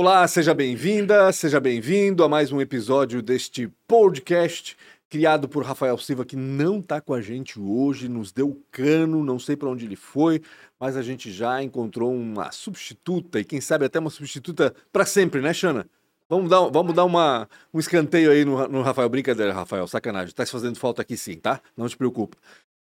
Olá, seja bem-vinda, seja bem-vindo a mais um episódio deste podcast criado por Rafael Silva, que não está com a gente hoje, nos deu cano, não sei para onde ele foi, mas a gente já encontrou uma substituta e quem sabe até uma substituta para sempre, né, Xana? Vamos dar, vamos dar uma, um escanteio aí no, no Rafael. Brincadeira, Rafael, sacanagem. Tá se fazendo falta aqui sim, tá? Não te preocupa.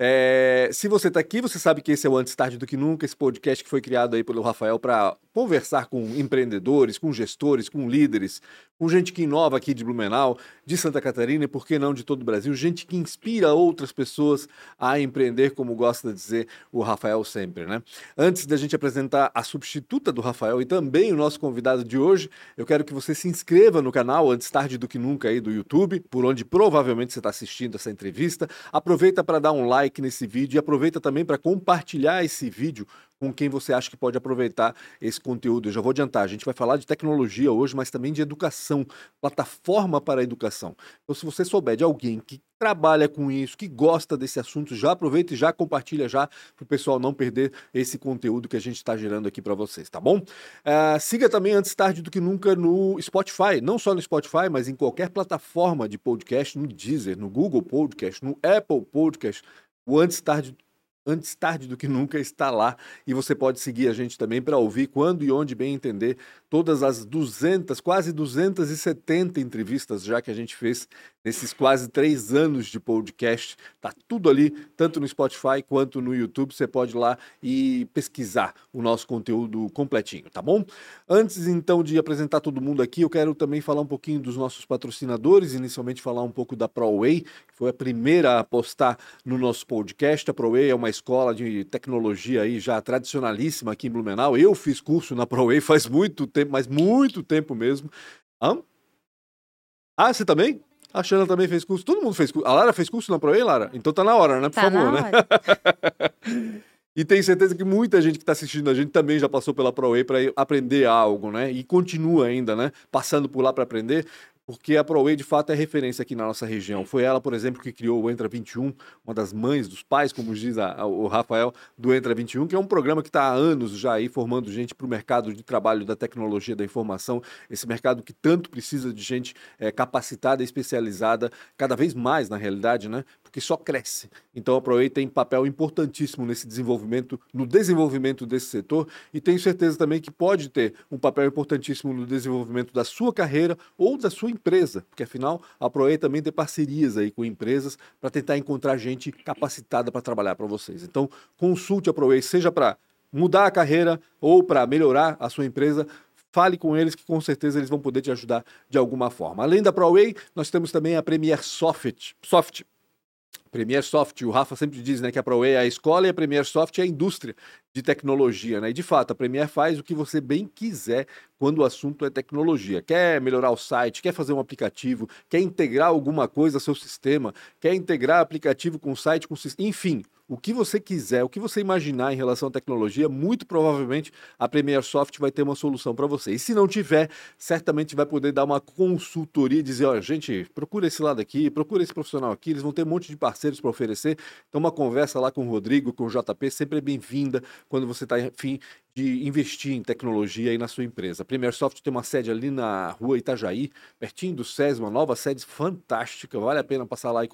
É, se você está aqui, você sabe que esse é o Antes Tarde do Que Nunca, esse podcast que foi criado aí pelo Rafael para conversar com empreendedores, com gestores, com líderes, com gente que inova aqui de Blumenau, de Santa Catarina e por que não de todo o Brasil, gente que inspira outras pessoas a empreender, como gosta de dizer o Rafael sempre, né? Antes da gente apresentar a substituta do Rafael e também o nosso convidado de hoje, eu quero que você se inscreva no canal Antes Tarde do Que Nunca aí do YouTube, por onde provavelmente você está assistindo essa entrevista. Aproveita para dar um like nesse vídeo e aproveita também para compartilhar esse vídeo com quem você acha que pode aproveitar esse conteúdo. Eu já vou adiantar, a gente vai falar de tecnologia hoje, mas também de educação, plataforma para a educação. Então, se você souber de alguém que trabalha com isso, que gosta desse assunto, já aproveita e já compartilha já para o pessoal não perder esse conteúdo que a gente está gerando aqui para vocês, tá bom? Uh, siga também antes tarde do que nunca no Spotify, não só no Spotify, mas em qualquer plataforma de podcast, no Deezer, no Google Podcast, no Apple Podcast, o antes tarde antes tarde do que nunca está lá. E você pode seguir a gente também para ouvir quando e onde bem entender todas as 200, quase 270 entrevistas já que a gente fez nesses quase três anos de podcast. Tá tudo ali, tanto no Spotify quanto no YouTube. Você pode ir lá e pesquisar o nosso conteúdo completinho, tá bom? Antes então de apresentar todo mundo aqui, eu quero também falar um pouquinho dos nossos patrocinadores. Inicialmente falar um pouco da ProWay, que foi a primeira a postar no nosso podcast. A ProWay é uma escola de tecnologia aí já tradicionalíssima aqui em Blumenau. Eu fiz curso na ProWay faz muito tempo tempo, mas muito tempo mesmo. Hã? Ah, você também? A Xana também fez curso. Todo mundo fez curso. A Lara fez curso na ProE, Lara? Então tá na hora, né? Por tá favor, né? e tenho certeza que muita gente que está assistindo a gente também já passou pela ProE para aprender algo, né? E continua ainda, né? Passando por lá para aprender porque a ProWay de fato é referência aqui na nossa região. Foi ela, por exemplo, que criou o Entra 21, uma das mães dos pais, como diz a, a, o Rafael, do Entra 21, que é um programa que está há anos já aí formando gente para o mercado de trabalho da tecnologia da informação, esse mercado que tanto precisa de gente é, capacitada especializada, cada vez mais na realidade, né? Porque só cresce. Então a ProWay tem papel importantíssimo nesse desenvolvimento, no desenvolvimento desse setor e tenho certeza também que pode ter um papel importantíssimo no desenvolvimento da sua carreira ou da sua empresa, porque afinal a ProE também tem parcerias aí com empresas para tentar encontrar gente capacitada para trabalhar para vocês. Então, consulte a ProE, seja para mudar a carreira ou para melhorar a sua empresa, fale com eles que com certeza eles vão poder te ajudar de alguma forma. Além da ProWay, nós temos também a Premier Soft, Soft Premier Soft, o Rafa sempre diz né, que a ProWay é a escola e a Premier Soft é a indústria de tecnologia. Né? E de fato, a Premier faz o que você bem quiser quando o assunto é tecnologia. Quer melhorar o site, quer fazer um aplicativo, quer integrar alguma coisa ao seu sistema, quer integrar aplicativo com site, com enfim, o que você quiser, o que você imaginar em relação à tecnologia, muito provavelmente a Premier Soft vai ter uma solução para você. E se não tiver, certamente vai poder dar uma consultoria e dizer, olha, gente, procura esse lado aqui, procura esse profissional aqui, eles vão ter um monte de parceiros para oferecer. Então uma conversa lá com o Rodrigo, com o JP, sempre é bem-vinda quando você está, enfim, de investir em tecnologia aí na sua empresa. A Premier Soft tem uma sede ali na rua Itajaí, pertinho do SES, uma nova sede fantástica, vale a pena passar lá e,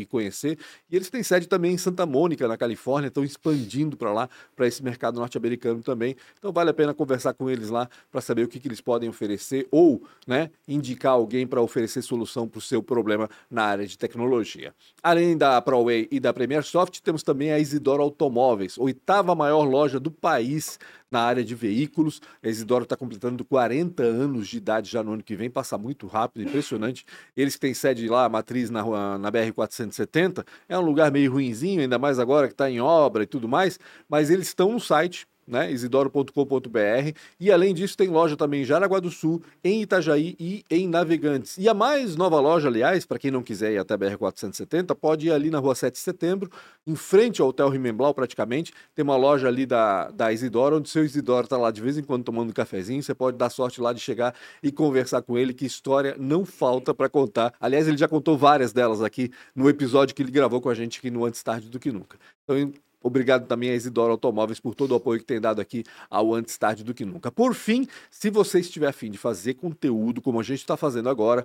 e conhecer. E eles têm sede também em Santa Mônica, na Califórnia, estão expandindo para lá, para esse mercado norte-americano também. Então vale a pena conversar com eles lá para saber o que, que eles podem oferecer ou né, indicar alguém para oferecer solução para o seu problema na área de tecnologia. Além da ProWay e da Premier Soft, temos também a Isidoro Automóveis, oitava maior loja do país na área de veículos. A Isidoro está completando 40 anos de idade já no ano que vem, passa muito rápido, impressionante. Eles têm sede lá, matriz na, na BR-470, é um lugar meio ruinzinho, ainda mais agora que está em obra e tudo mais, mas eles estão no site né, isidoro.com.br. E além disso, tem loja também em Jaraguá do Sul, em Itajaí e em Navegantes. E a mais nova loja, aliás, para quem não quiser ir até BR-470, pode ir ali na rua 7 de setembro, em frente ao Hotel Rimemblau, praticamente. Tem uma loja ali da, da Isidoro, onde o seu Isidoro está lá de vez em quando tomando um cafezinho. Você pode dar sorte lá de chegar e conversar com ele, que história não falta para contar. Aliás, ele já contou várias delas aqui no episódio que ele gravou com a gente aqui no Antes Tarde do Que Nunca. Então, Obrigado também a Isidoro Automóveis por todo o apoio que tem dado aqui ao Antes Tarde do que Nunca. Por fim, se você estiver afim de fazer conteúdo como a gente está fazendo agora,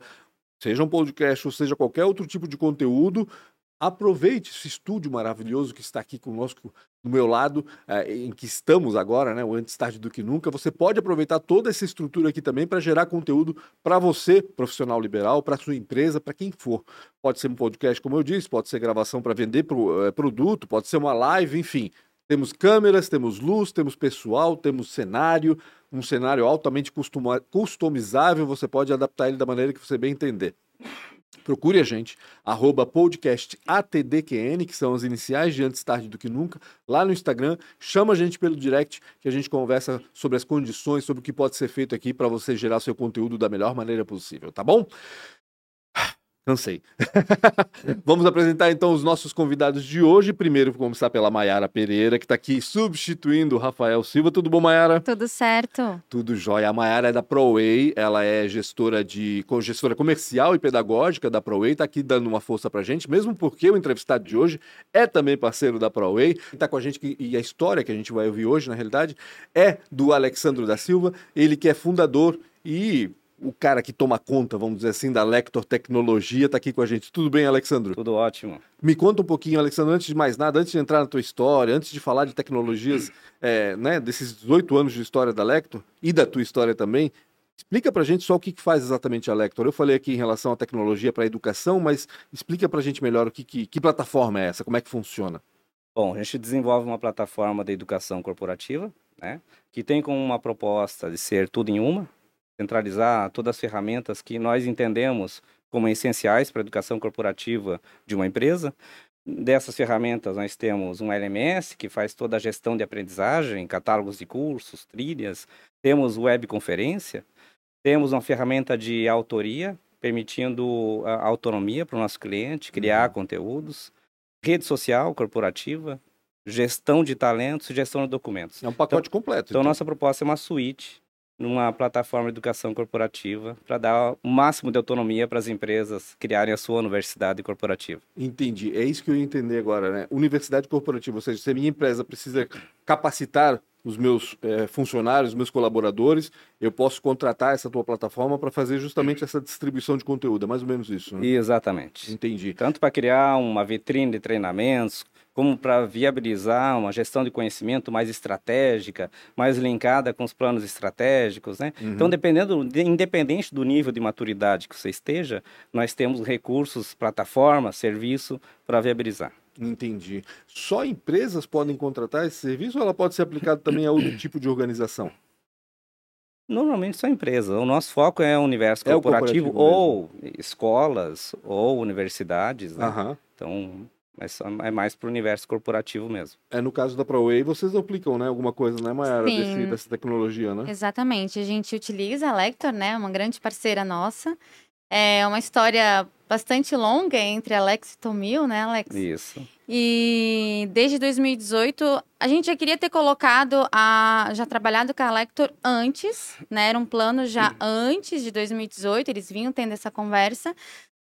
seja um podcast ou seja qualquer outro tipo de conteúdo, aproveite esse estúdio maravilhoso que está aqui conosco do meu lado, é, em que estamos agora, né, o antes tarde do que nunca. Você pode aproveitar toda essa estrutura aqui também para gerar conteúdo para você, profissional liberal, para sua empresa, para quem for. Pode ser um podcast, como eu disse, pode ser gravação para vender pro, é, produto, pode ser uma live, enfim. Temos câmeras, temos luz, temos pessoal, temos cenário, um cenário altamente customizável, você pode adaptar ele da maneira que você bem entender. Procure a gente, arroba podcastatdqn, que são as iniciais de Antes Tarde do Que Nunca, lá no Instagram. Chama a gente pelo direct, que a gente conversa sobre as condições, sobre o que pode ser feito aqui para você gerar seu conteúdo da melhor maneira possível, tá bom? Cansei. Vamos apresentar então os nossos convidados de hoje. Primeiro, vou começar pela Maiara Pereira, que está aqui substituindo o Rafael Silva. Tudo bom, Maiara? Tudo certo. Tudo jóia. A Maiara é da ProWay, ela é gestora de gestora comercial e pedagógica da ProWay, está aqui dando uma força para gente, mesmo porque o entrevistado de hoje é também parceiro da ProWay. Está com a gente e a história que a gente vai ouvir hoje, na realidade, é do Alexandro da Silva, ele que é fundador e o cara que toma conta, vamos dizer assim, da Lector Tecnologia, está aqui com a gente. Tudo bem, Alexandro? Tudo ótimo. Me conta um pouquinho, Alexandro, antes de mais nada, antes de entrar na tua história, antes de falar de tecnologias, é, né, desses 18 anos de história da Lector e da tua história também, explica para a gente só o que, que faz exatamente a Lector. Eu falei aqui em relação à tecnologia para a educação, mas explica para a gente melhor o que, que, que plataforma é essa, como é que funciona. Bom, a gente desenvolve uma plataforma de educação corporativa, né, que tem como uma proposta de ser tudo em uma, centralizar todas as ferramentas que nós entendemos como essenciais para a educação corporativa de uma empresa. Dessas ferramentas, nós temos um LMS, que faz toda a gestão de aprendizagem, catálogos de cursos, trilhas. Temos webconferência. Temos uma ferramenta de autoria, permitindo a autonomia para o nosso cliente, criar uhum. conteúdos. Rede social corporativa, gestão de talentos e gestão de documentos. É um pacote então, completo. Então, então, nossa proposta é uma suíte numa plataforma de educação corporativa para dar o máximo de autonomia para as empresas criarem a sua universidade corporativa. Entendi. É isso que eu ia entender agora, né? Universidade corporativa, ou seja, se a minha empresa precisa capacitar os meus é, funcionários, os meus colaboradores, eu posso contratar essa tua plataforma para fazer justamente essa distribuição de conteúdo. É mais ou menos isso, né? Exatamente. Entendi. Tanto para criar uma vitrine de treinamentos, como para viabilizar uma gestão de conhecimento mais estratégica, mais linkada com os planos estratégicos, né? Uhum. Então, dependendo, independente do nível de maturidade que você esteja, nós temos recursos, plataformas, serviço para viabilizar. Entendi. Só empresas podem contratar esse serviço ou ela pode ser aplicado também a outro tipo de organização? Normalmente só empresa. O nosso foco é o universo corporativo, é o corporativo ou escolas ou universidades. Né? Uhum. Então, mas é mais para o universo corporativo mesmo. É no caso da ProWay, vocês aplicam, né, alguma coisa, né, Mayara, desse, dessa tecnologia, né? Exatamente. A gente utiliza a Lector, né, uma grande parceira nossa. É uma história bastante longa entre Alex e Tomil, né, Alex? Isso. E desde 2018, a gente já queria ter colocado a já trabalhado com a Lector antes, né? Era um plano já antes de 2018, eles vinham tendo essa conversa.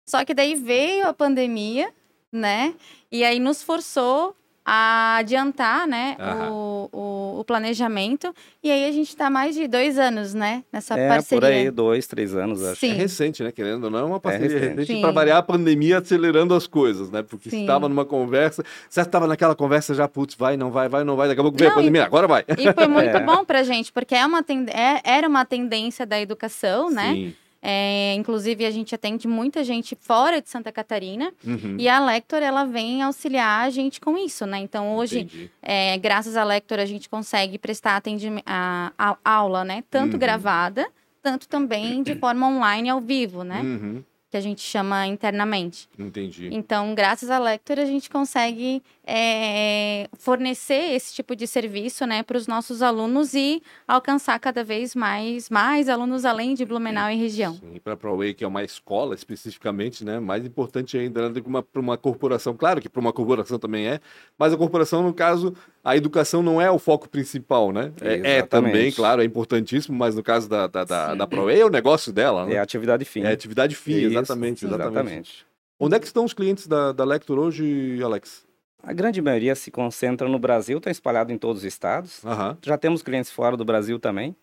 Só que daí veio a pandemia, né? E aí nos forçou a adiantar, né, o, o, o, planejamento. E aí a gente está mais de dois anos, né, nessa é, parceria. por aí, dois, três anos, acho. Sim. É recente, né, querendo ou não, é uma parceria é recente para variar a pandemia acelerando as coisas, né, porque estava numa conversa, você estava naquela conversa já, putz, vai, não vai, vai, não vai, daqui a pouco vem a pandemia, e, agora vai. E foi muito é. bom para gente, porque é uma tend... é, era uma tendência da educação, né, Sim. É, inclusive, a gente atende muita gente fora de Santa Catarina uhum. e a Lector ela vem auxiliar a gente com isso, né? Então, hoje, é, graças à Lector, a gente consegue prestar atendimento, a, a aula, né? Tanto uhum. gravada, tanto também de forma online ao vivo, né? Uhum que a gente chama internamente. Entendi. Então, graças à Lector, a gente consegue é, fornecer esse tipo de serviço né, para os nossos alunos e alcançar cada vez mais, mais alunos além de Blumenau e região. Sim, para a ProWay, que é uma escola especificamente, né, mais importante ainda né, para uma corporação. Claro que para uma corporação também é, mas a corporação, no caso, a educação não é o foco principal, né? É, é também, claro, é importantíssimo, mas no caso da, da, da, da ProWay é o negócio dela. Né? É a atividade fim. É a atividade fim, exatamente, exatamente. exatamente. Onde é que estão os clientes da, da Lector hoje, Alex? a grande maioria se concentra no Brasil, está espalhado em todos os estados. Uhum. Já temos clientes fora do Brasil também.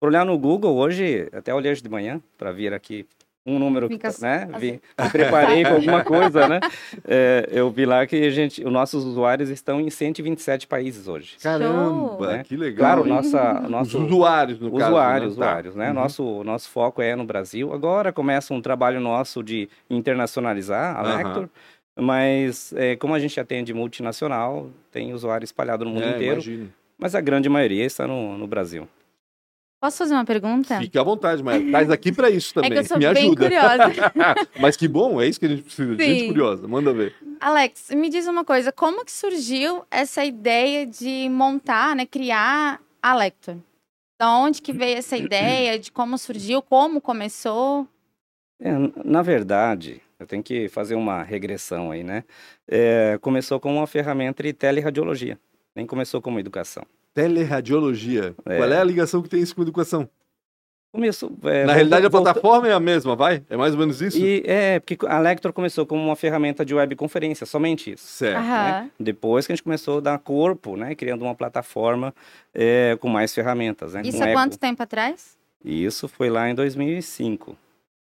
Por olhar no Google hoje, até olhei hoje de manhã para vir aqui um número, Fica, né? Vi, me preparei com alguma coisa, né? É, eu vi lá que a gente, os nossos usuários estão em 127 países hoje. Caramba, né? que legal. Claro, nossa, nosso, os usuários, no usuários, caso. Né? Usuários, né? Uhum. Nosso, nosso foco é no Brasil. Agora começa um trabalho nosso de internacionalizar a Lector. Uhum. Mas é, como a gente atende multinacional, tem usuário espalhado no mundo é, inteiro. Imagine. Mas a grande maioria está no, no Brasil. Posso fazer uma pergunta? Fique à vontade, mas estás aqui para isso também. É que eu sou Me bem ajuda. curiosa. mas que bom, é isso que a gente precisa. Sim. Gente curiosa, manda ver. Alex, me diz uma coisa, como que surgiu essa ideia de montar, né, criar a Lector? Da onde que veio essa ideia, de como surgiu, como começou? É, na verdade, eu tenho que fazer uma regressão aí, né? É, começou com uma ferramenta de teleradiologia, nem começou como educação. Teleradiologia. É. Qual é a ligação que tem isso com educação? Começou, é, Na realidade, a plataforma é a mesma, vai? É mais ou menos isso? E, é, porque a Lector começou como uma ferramenta de webconferência, somente isso. Certo. Né? Depois que a gente começou a dar corpo, né? Criando uma plataforma é, com mais ferramentas. Né? Isso há quanto tempo atrás? Isso foi lá em 2005.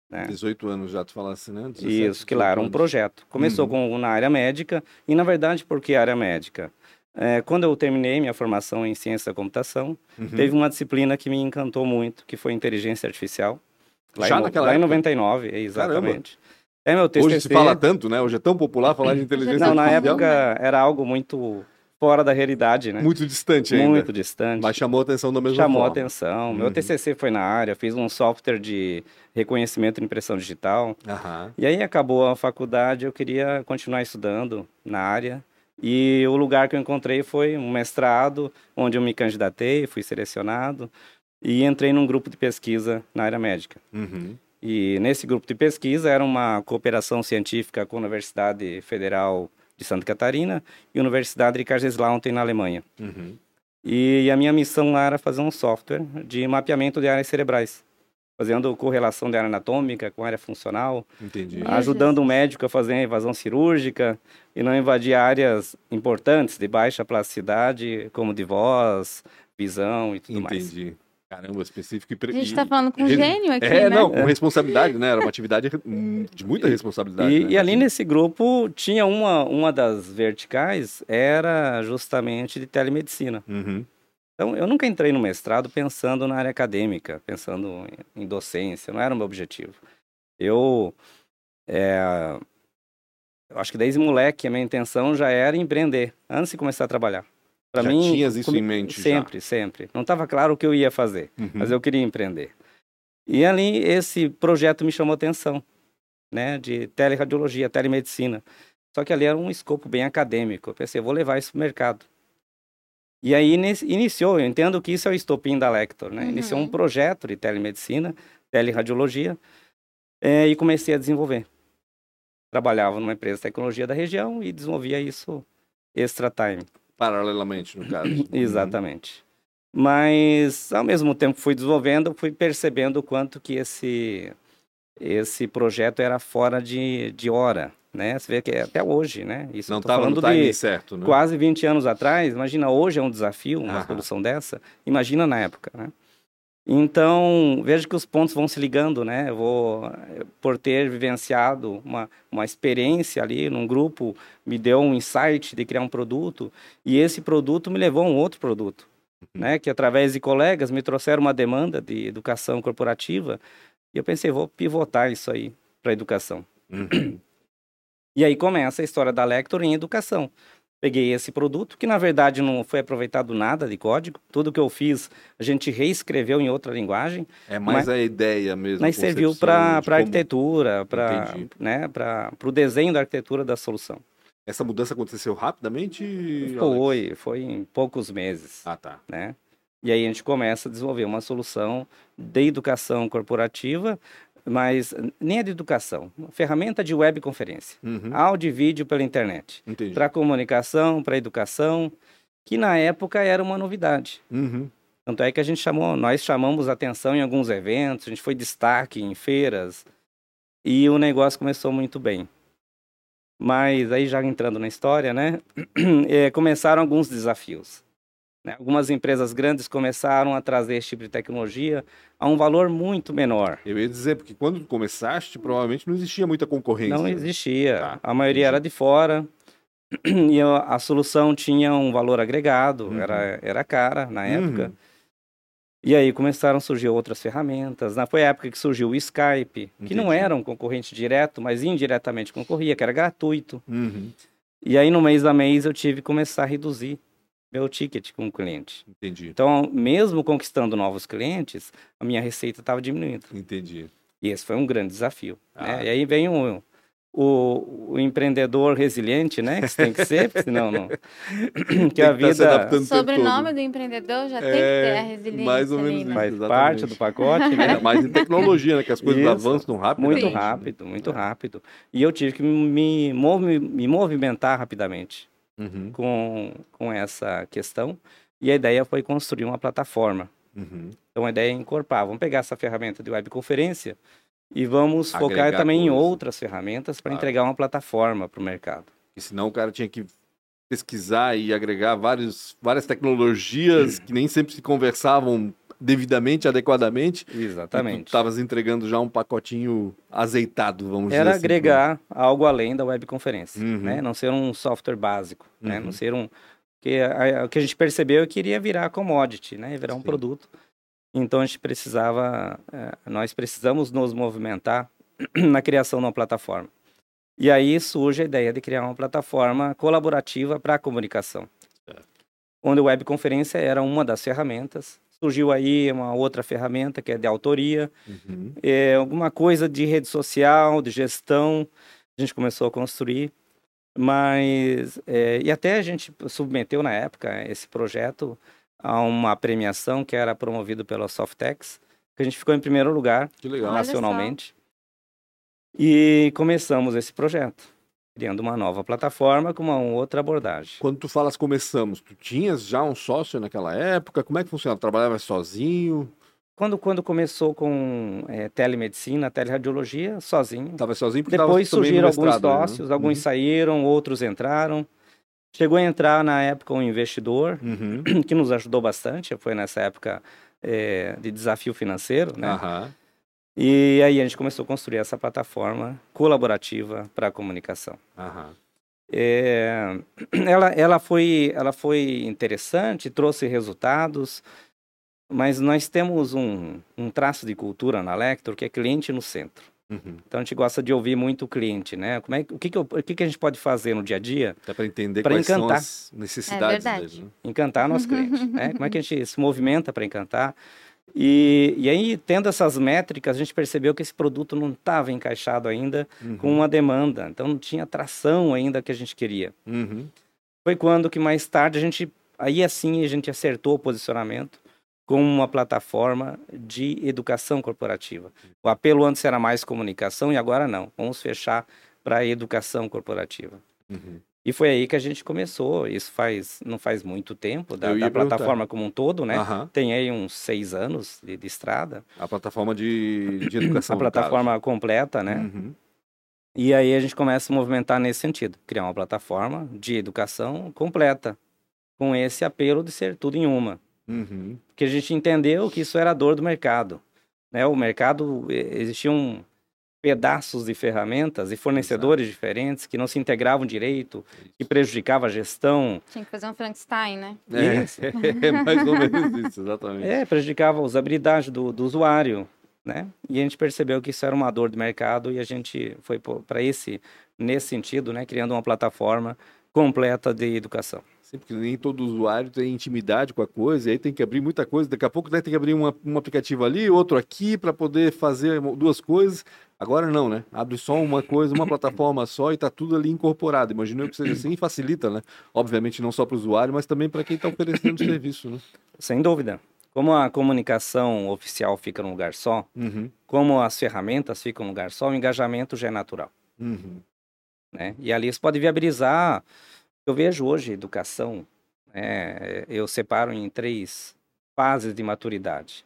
Né? 18 anos já tu falasse, né? 17, Isso, que lá era um projeto. Começou uhum. com, na área médica, e na verdade, por que área médica? É, quando eu terminei minha formação em ciência da computação, uhum. teve uma disciplina que me encantou muito, que foi inteligência artificial. Lá já em, naquela lá época? em 99, exatamente. Caramba. É meu TCC. Hoje se fala tanto, né? Hoje é tão popular falar de inteligência Não, artificial. na época era algo muito fora da realidade, né? Muito distante ainda. Muito distante. Mas chamou a atenção da mesma chamou forma. Chamou atenção. Uhum. Meu TCC foi na área, fiz um software de reconhecimento de impressão digital. Uhum. E aí acabou a faculdade, eu queria continuar estudando na área. E o lugar que eu encontrei foi um mestrado, onde eu me candidatei, fui selecionado e entrei num grupo de pesquisa na área médica. Uhum. E nesse grupo de pesquisa era uma cooperação científica com a Universidade Federal de Santa Catarina e Universidade de Kaiserslautern na Alemanha. Uhum. E a minha missão lá era fazer um software de mapeamento de áreas cerebrais, fazendo correlação de área anatômica com área funcional, Entendi. ajudando o médico a fazer a invasão cirúrgica e não invadir áreas importantes de baixa plasticidade, como de voz, visão e tudo Entendi. mais. Entendi. Caramba, específico e... A gente está falando com um gênio aqui, É, né? não, com responsabilidade, né? Era uma atividade de muita responsabilidade. E, né? e ali nesse grupo tinha uma, uma das verticais, era justamente de telemedicina. Uhum. Então, eu nunca entrei no mestrado pensando na área acadêmica, pensando em, docência, não era o meu objetivo. Eu, é, eu acho que desde moleque a minha intenção já era empreender, antes de começar a trabalhar. Para mim, tinhas isso em mente sempre, já. sempre. Não estava claro o que eu ia fazer, uhum. mas eu queria empreender. E ali esse projeto me chamou a atenção, né, de teleradiologia, telemedicina. Só que ali era um escopo bem acadêmico. Eu pensei, eu vou levar isso para o mercado. E aí iniciou, eu entendo que isso é o estopim da Lector, né? Uhum. Iniciou um projeto de telemedicina, teleradiologia, é, e comecei a desenvolver. Trabalhava numa empresa de tecnologia da região e desenvolvia isso extra time. Paralelamente, no caso. Exatamente. Mas, ao mesmo tempo que fui desenvolvendo, fui percebendo o quanto que esse, esse projeto era fora de, de hora, né? Você vê que é até hoje, né? Isso não estava no timing certo, né? Quase 20 anos atrás, imagina, hoje é um desafio, uma Aham. solução dessa, imagina na época, né? Então, veja que os pontos vão se ligando, né? Eu vou, por ter vivenciado uma, uma experiência ali num grupo, me deu um insight de criar um produto, e esse produto me levou a um outro produto, uhum. né? Que através de colegas me trouxeram uma demanda de educação corporativa, e eu pensei, vou pivotar isso aí para educação. Uhum. E aí começa a história da Lector em educação peguei esse produto, que na verdade não foi aproveitado nada de código. Tudo que eu fiz, a gente reescreveu em outra linguagem. É mais mas, a ideia mesmo. Mas serviu para a arquitetura, para né, o desenho da arquitetura da solução. Essa mudança aconteceu rapidamente? Foi, Alex? foi em poucos meses. Ah, tá. Né? E aí a gente começa a desenvolver uma solução de educação corporativa mas nem é de educação, ferramenta de webconferência, uhum. áudio e vídeo pela internet, para comunicação, para educação, que na época era uma novidade. Uhum. Tanto é que a gente chamou, nós chamamos atenção em alguns eventos, a gente foi destaque em feiras e o negócio começou muito bem. Mas aí já entrando na história, né, é, começaram alguns desafios. Né? Algumas empresas grandes começaram a trazer esse tipo de tecnologia a um valor muito menor. Eu ia dizer, porque quando começaste, provavelmente não existia muita concorrência. Não existia. Tá. A maioria era de fora. E a, solução tinha um valor agregado, uhum. era, era cara na época. Uhum. E aí começaram a surgir outras ferramentas. Foi a época que surgiu o Skype, Entendi. que não era um concorrente direto, mas indiretamente concorria, que era gratuito. Uhum. E aí, no mês a mês, eu tive que começar a reduzir meu ticket com o cliente. Entendi. Então, mesmo conquistando novos clientes, a minha receita estava diminuindo. Entendi. E esse foi um grande desafio. Né? Ah. Né? E aí vem o, o, o, empreendedor resiliente, né? Que tem que ser, senão não. que a tá vida. O sobrenome do empreendedor já é, tem que ter a resiliência. Mais ou menos né? Faz parte do pacote, né? mais em tecnologia, né? Que as coisas isso. avançam rápido. Muito rápido, muito é. rápido. E eu tive que me, me movimentar rapidamente uhum. com, com essa questão. E a ideia foi construir uma plataforma. Uhum. Então a ideia é encorpar. Vamos pegar essa ferramenta de webconferência e vamos Agregar focar também coisa. em outras ferramentas para claro. entregar uma plataforma para o mercado. E senão o cara tinha que pesquisar e agregar vários, várias tecnologias que nem sempre se conversavam devidamente, adequadamente. Exatamente. Estavas entregando já um pacotinho azeitado, vamos Era dizer assim. agregar algo além da webconferência, uhum. né? Não ser um software básico, uhum. né? Não ser um... Porque o que a gente percebeu é que iria virar commodity, né? Virar um Sim. produto. Então a gente precisava, é, nós precisamos nos movimentar na criação de uma plataforma. E aí surge a ideia de criar uma plataforma colaborativa para a comunicação. É. Onde a webconferência era uma das ferramentas. Surgiu aí uma outra ferramenta que é de autoria, uhum. é, alguma coisa de rede social, de gestão. A gente começou a construir. Mas, é, e até a gente submeteu na época esse projeto a uma premiação que era promovida pela Softex, que a gente ficou em primeiro lugar nacionalmente. E começamos esse projeto, criando uma nova plataforma com uma outra abordagem. Quando tu falas começamos, tu tinhas já um sócio naquela época? Como é que funcionava? Trabalhava sozinho? Quando, quando começou com é, telemedicina, teleradiologia, sozinho. Estava sozinho porque Depois surgiram alguns sócios, né? alguns uhum. saíram, outros entraram. Chegou a entrar na época um investidor uhum. que nos ajudou bastante. Foi nessa época é, de desafio financeiro, né? Uhum. E aí a gente começou a construir essa plataforma colaborativa para a comunicação. Uhum. É, ela, ela, foi, ela foi interessante, trouxe resultados, mas nós temos um, um traço de cultura na Lector que é cliente no centro. Uhum. Então a gente gosta de ouvir muito o cliente, né? Como é, o que, que, eu, o que, que a gente pode fazer no dia a dia? para entender quais encantar. são as necessidades é dele. Né? Encantar nosso cliente, né? Como é que a gente se movimenta para encantar? E, e aí, tendo essas métricas, a gente percebeu que esse produto não estava encaixado ainda uhum. com uma demanda. Então não tinha tração ainda que a gente queria. Uhum. Foi quando que mais tarde a gente, aí assim a gente acertou o posicionamento como uma plataforma de educação corporativa. O apelo antes era mais comunicação e agora não. Vamos fechar para a educação corporativa. Uhum. E foi aí que a gente começou. Isso faz não faz muito tempo da, da plataforma como um todo, né? Uhum. Tem aí uns seis anos de, de estrada. A plataforma de, de educação. a plataforma completa, né? Uhum. E aí a gente começa a movimentar nesse sentido, criar uma plataforma de educação completa, com esse apelo de ser tudo em uma. Uhum. Porque a gente entendeu que isso era a dor do mercado. Né? O mercado, existiam pedaços de ferramentas e fornecedores Exato. diferentes que não se integravam direito, que prejudicava a gestão. Tinha que fazer um Frankenstein, né? É, é mais ou menos isso, exatamente. É, prejudicava a usabilidade do, do usuário, né? E a gente percebeu que isso era uma dor do mercado e a gente foi para esse, nesse sentido, né? Criando uma plataforma completa de educação. Sempre que nem todo usuário tem intimidade com a coisa, e aí tem que abrir muita coisa. Daqui a pouco né, tem que abrir uma, um aplicativo ali, outro aqui, para poder fazer duas coisas. Agora não, né? Abre só uma coisa, uma plataforma só e está tudo ali incorporado. Imagino que seja assim e facilita, né? Obviamente não só para o usuário, mas também para quem está oferecendo o serviço, né? Sem dúvida. Como a comunicação oficial fica num lugar só, uhum. como as ferramentas ficam num lugar só, o engajamento já é natural. Uhum. Né? E ali você pode viabilizar eu vejo hoje educação, é, eu separo em três fases de maturidade.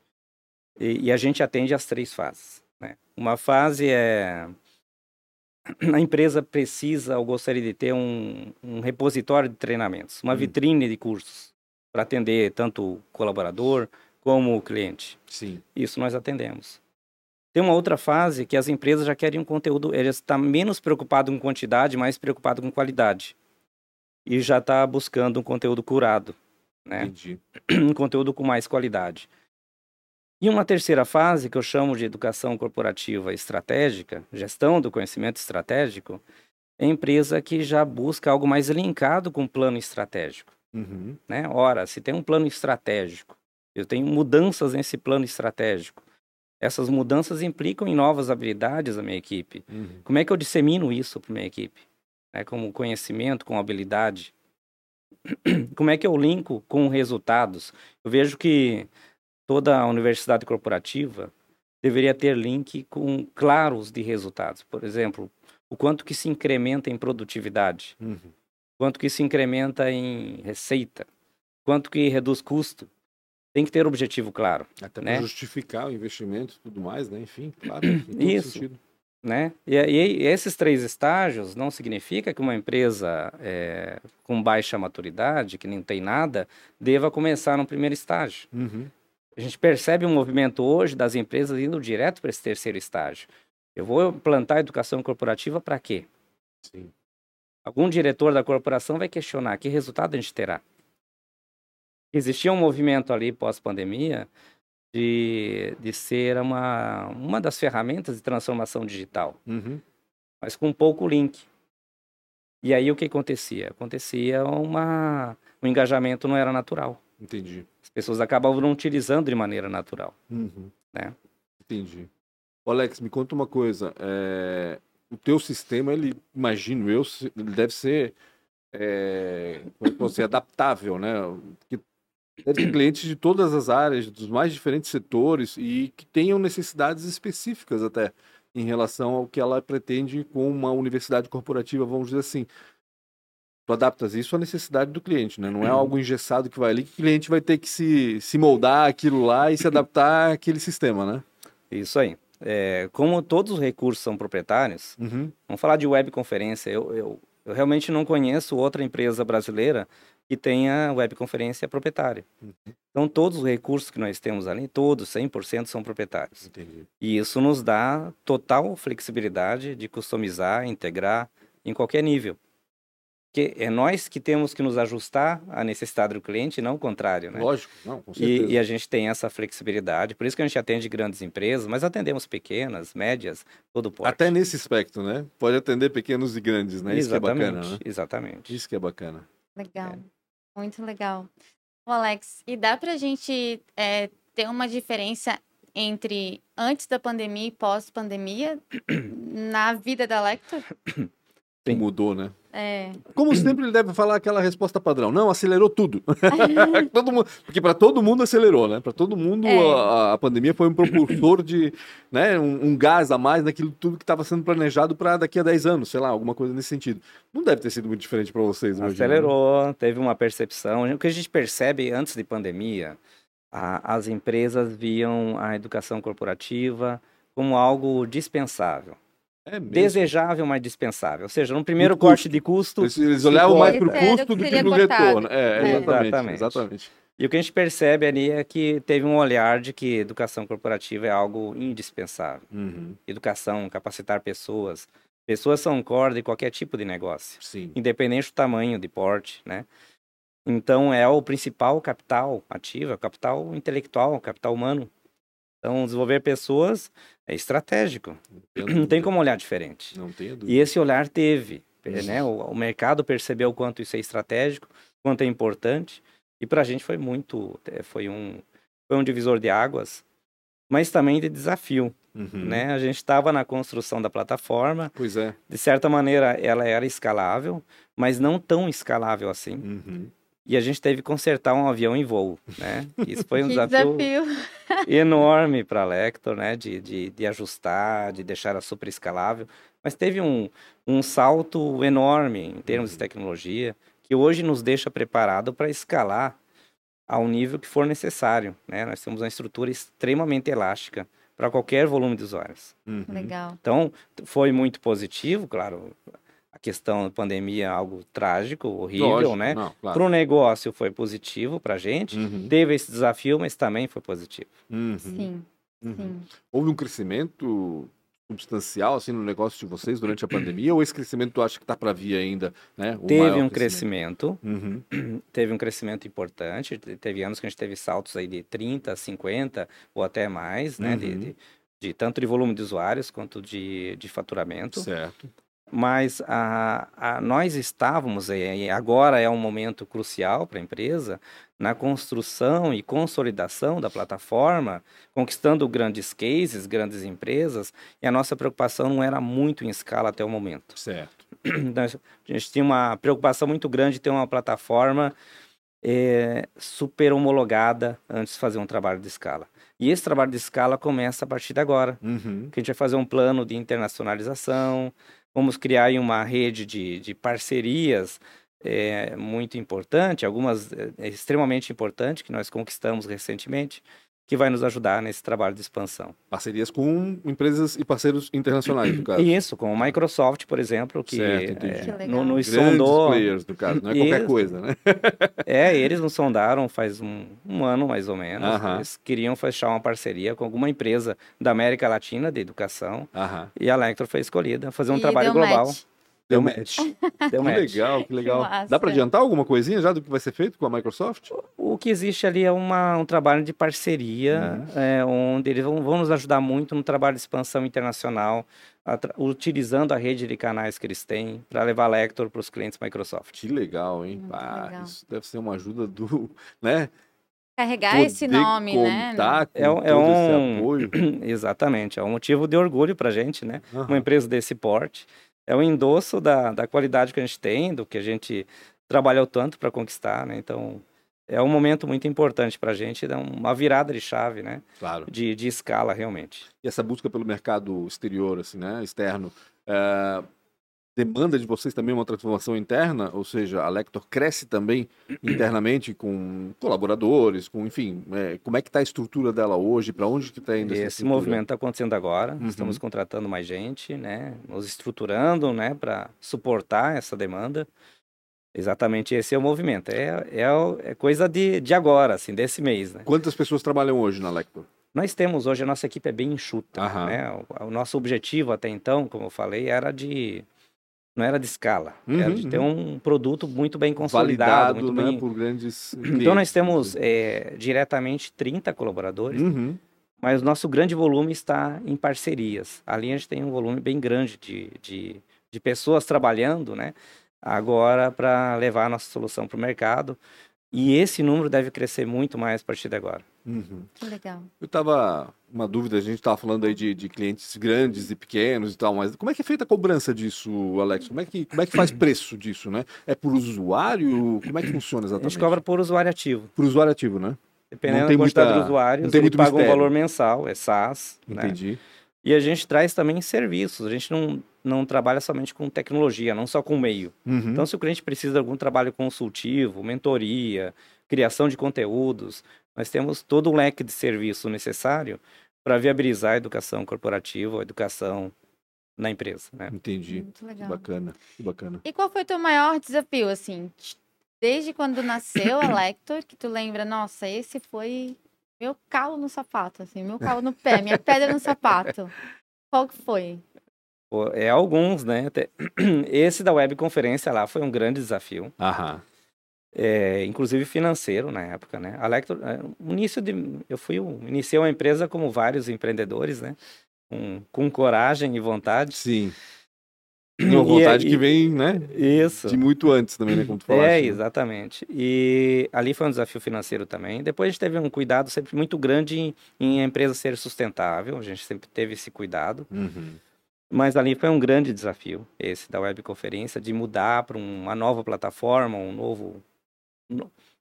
E, e a gente atende as três fases. Né? Uma fase é a empresa precisa ou gostaria de ter um, um repositório de treinamentos, uma hum. vitrine de cursos para atender tanto o colaborador como o cliente. Sim. Isso nós atendemos. Tem uma outra fase que as empresas já querem um conteúdo, eles estão menos preocupados com quantidade, mais preocupados com qualidade. E já está buscando um conteúdo curado, né? Entendi. Um conteúdo com mais qualidade. E uma terceira fase, que eu chamo de educação corporativa estratégica, gestão do conhecimento estratégico, é a empresa que já busca algo mais linkado com o plano estratégico. Uhum. Né? Ora, se tem um plano estratégico, eu tenho mudanças nesse plano estratégico, essas mudanças implicam em novas habilidades da minha equipe. Uhum. Como é que eu dissemino isso para minha equipe? É, como conhecimento, com habilidade. Como é que eu linko com resultados? Eu vejo que toda a universidade corporativa deveria ter link com claros de resultados. Por exemplo, o quanto que se incrementa em produtividade, uhum. quanto que se incrementa em receita, quanto que reduz custo tem que ter objetivo claro. Até né? para justificar o investimento e tudo mais, né? Enfim, claro. Isso. Sentido. Né? E, e, esses três estágios não significa que uma empresa é, com baixa maturidade, que não tem nada, deva começar no primeiro estágio. Uhum. A gente percebe um movimento hoje das empresas indo direto para esse terceiro estágio. Eu vou implantar educação corporativa para quê? Sim. Algum diretor da corporação vai questionar que resultado a gente terá existia um movimento ali pós-pandemia de, de ser uma, uma das ferramentas de transformação digital, uhum. mas com pouco link. E aí o que acontecia? Acontecia uma o engajamento não era natural. Entendi. As pessoas acabavam não utilizando de maneira natural, uhum. né? Entendi. Alex, me conta uma coisa. É... O teu sistema, ele, imagino eu, ele deve ser é, você, adaptável, né? Porque deve ter clientes de todas as áreas, dos mais diferentes setores e que tenham necessidades específicas até em relação ao que ela pretende com uma universidade corporativa, vamos dizer assim. Tu adaptas isso à necessidade do cliente, né? Não é algo engessado que vai ali, que o cliente vai ter que se, se moldar aquilo lá e se adaptar àquele sistema, né? Isso aí. É, como todos os recursos são proprietários, uhum. vamos falar de webconferência. Eu, eu, eu realmente não conheço outra empresa brasileira que tenha webconferência proprietária. Uhum. Então, todos os recursos que nós temos ali, todos, 100% são proprietários. Entendi. E isso nos dá total flexibilidade de customizar, integrar em qualquer nível. Porque é nós que temos que nos ajustar à necessidade do cliente, não o contrário, né? Lógico, não, com certeza. E, e, a gente tem essa flexibilidade, por isso que a gente atende grandes empresas, mas atendemos pequenas, médias, todo porte. Até nesse aspecto, né? Pode atender pequenos e grandes, né? Exatamente, isso que é bacana, né? Exatamente. Isso que é bacana. Legal. É. Muito legal. O Alex, e dá para a gente é, ter uma diferença entre antes da pandemia e pós-pandemia na vida da Lector? Sim. Mudou, né? É. Como sempre, ele deve falar aquela resposta padrão. Não, acelerou tudo. todo mundo, porque para todo mundo acelerou, né? Para todo mundo é. a, a, pandemia foi um propulsor de, né, um, um gás a mais naquilo tudo que estava sendo planejado para daqui a 10 anos, sei lá, alguma coisa nesse sentido. Não deve ter sido muito diferente para vocês, Acelerou, teve uma percepção. O que a gente percebe antes de pandemia, a, as empresas viam a educação corporativa como algo dispensável. É desejável, mas dispensável. Ou seja, no primeiro corte de custo. Eles olhavam mais para o custo do que para o retorno. É, é. Exatamente, exatamente. exatamente. E o que a gente percebe ali é que teve um olhar de que educação corporativa é algo indispensável. Uhum. Educação, capacitar pessoas. Pessoas são corda de qualquer tipo de negócio. Sim. Independente do tamanho, de porte, né? Então é o principal capital ativo, é capital intelectual, capital humano. Então, desenvolver pessoas é estratégico. Não tem como olhar diferente. Não tem dúvida. E esse olhar teve. Né? O, o, mercado percebeu o quanto isso é estratégico, quanto é importante. E para a gente foi muito. É, foi um, foi um divisor de águas, mas também de desafio. Uhum. Né? A gente estava na construção da plataforma. Pois é. De certa maneira, ela era escalável, mas não tão escalável assim. Uhum e a gente teve que consertar um avião em voo, né? Isso foi um desafio, desafio. enorme para a Lector, né? De, de, de, ajustar, de deixar ela super escalável. Mas teve um, um salto enorme em termos de tecnologia, que hoje nos deixa preparado para escalar ao nível que for necessário, né? Nós temos uma estrutura extremamente elástica para qualquer volume de usuários. Uhum. Legal. Então, foi muito positivo, claro. A questão da pandemia algo trágico, horrível, Lógico, né? Claro. Para o negócio foi positivo para a gente. Uhum. Teve esse desafio, mas também foi positivo. Uhum. Sim. Uhum. Sim. Houve um crescimento substancial assim no negócio de vocês durante a pandemia ou esse crescimento tu acha que está para vir ainda, né? O teve um crescimento, uhum. teve um crescimento importante, teve anos que a gente teve saltos aí de 30, 50 ou até mais, né? Uhum. De, de, de, tanto de volume de usuários quanto de, de faturamento. Certo. Mas a, a, nós estávamos, e agora é um momento crucial para a empresa, na construção e consolidação da plataforma, conquistando grandes cases, grandes empresas, e a nossa preocupação não era muito em escala até o momento. Certo. A gente tinha uma preocupação muito grande de ter uma plataforma é, super homologada antes de fazer um trabalho de escala. E esse trabalho de escala começa a partir de agora, uhum. que a gente vai fazer um plano de internacionalização, vamos criar uma rede de, de parcerias é, muito importante, algumas é, extremamente importantes que nós conquistamos recentemente, que vai nos ajudar nesse trabalho de expansão. Parcerias com empresas e parceiros internacionais, no caso. Isso, com a Microsoft, por exemplo, que, certo, é, no, nos sondou... players, no caso, não é qualquer Isso. coisa, né? é, eles nos sondaram faz um, um ano, mais ou menos. Uh -huh. Eles queriam fechar uma parceria com alguma empresa da América Latina de educação. Uh -huh. E a Electro foi escolhida, fazer um e trabalho global. Match. Deu match. Deu match. Que legal, que legal. Que Dá para adiantar alguma coisinha já do que vai ser feito com a Microsoft? O, o que existe ali é uma, um trabalho de parceria, uhum. é, onde eles vão, vão, nos ajudar muito no trabalho de expansão internacional, a, utilizando a rede de canais que eles têm para levar Lector para os clientes Microsoft. Que legal, hein? Ah, legal. Isso deve ser uma ajuda do, né? Carregar Poder esse nome, né? É, é um exatamente, é um motivo de orgulho para gente, né? Uhum. Uma empresa desse porte é um endosso da, da qualidade que a gente tem, do que a gente trabalhou tanto para conquistar, né? Então, é um momento muito importante para a gente, é uma virada de chave, né? Claro. De, de escala, realmente. E essa busca pelo mercado exterior, assim, né? Externo, é demanda de vocês também uma transformação interna, ou seja, a Lector cresce também internamente com colaboradores, com, enfim, é, como é que está a estrutura dela hoje, para onde que está indo esse Esse movimento está acontecendo agora, uhum. estamos contratando mais gente, né, nos estruturando, né, para suportar essa demanda. Exatamente esse é o movimento, é, é, é coisa de, de agora, assim, desse mês, né. Quantas pessoas trabalham hoje na Lector? Nós temos hoje, a nossa equipe é bem enxuta, né, o, o nosso objetivo até então, como eu falei, era de não era de escala, uhum, era de ter uhum. um produto muito bem consolidado, Validado, muito né, bem... por grandes Então nós temos é, diretamente 30 colaboradores, uhum. mas o nosso grande volume está em parcerias. Ali a gente tem um volume bem grande de, de, de pessoas trabalhando, né? Agora para levar a nossa solução para o mercado. E esse número deve crescer muito mais a partir de agora. Uhum. Que legal. Eu estava uma dúvida, a gente estava falando aí de, de, clientes grandes e pequenos e tal, mas como é que é feita a cobrança disso, Alex? Como é que, como é que faz preço disso, né? É por usuário? Como é que funciona exatamente? A gente cobra por usuário ativo. Por usuário ativo, né? Dependendo da quantidade muita, de usuários, não tem ele paga mistério. um valor mensal, é SaaS. Né? Entendi. Né? E a gente traz também serviços, a gente não, não trabalha somente com tecnologia, não só com meio. Uhum. Então, se o cliente precisa de algum trabalho consultivo, mentoria, criação de conteúdos, nós temos todo o leque de serviço necessário para viabilizar a educação corporativa, a educação na empresa. Né? Entendi. Muito legal. Bacana, bacana. E qual foi o teu maior desafio, assim, desde quando nasceu a Lector, que tu lembra, nossa, esse foi meu calo no sapato, assim, meu calo no pé, minha pedra no sapato. Qual que foi? É alguns, né? Esse da webconferência lá foi um grande desafio. Aham é, inclusive financeiro na época, né? A Lector, é, início de, eu fui, iniciei uma empresa como vários empreendedores, né? Com, com coragem e vontade. Sim. Uma vontade e, que vem, né? Isso. De muito antes também, né? Como tu falaste. É, exatamente. E ali foi um desafio financeiro também. Depois a gente teve um cuidado sempre muito grande em, em a empresa ser sustentável. A gente sempre teve esse cuidado. Uhum. Mas ali foi um grande desafio, esse da webconferência, de mudar para uma nova plataforma, um novo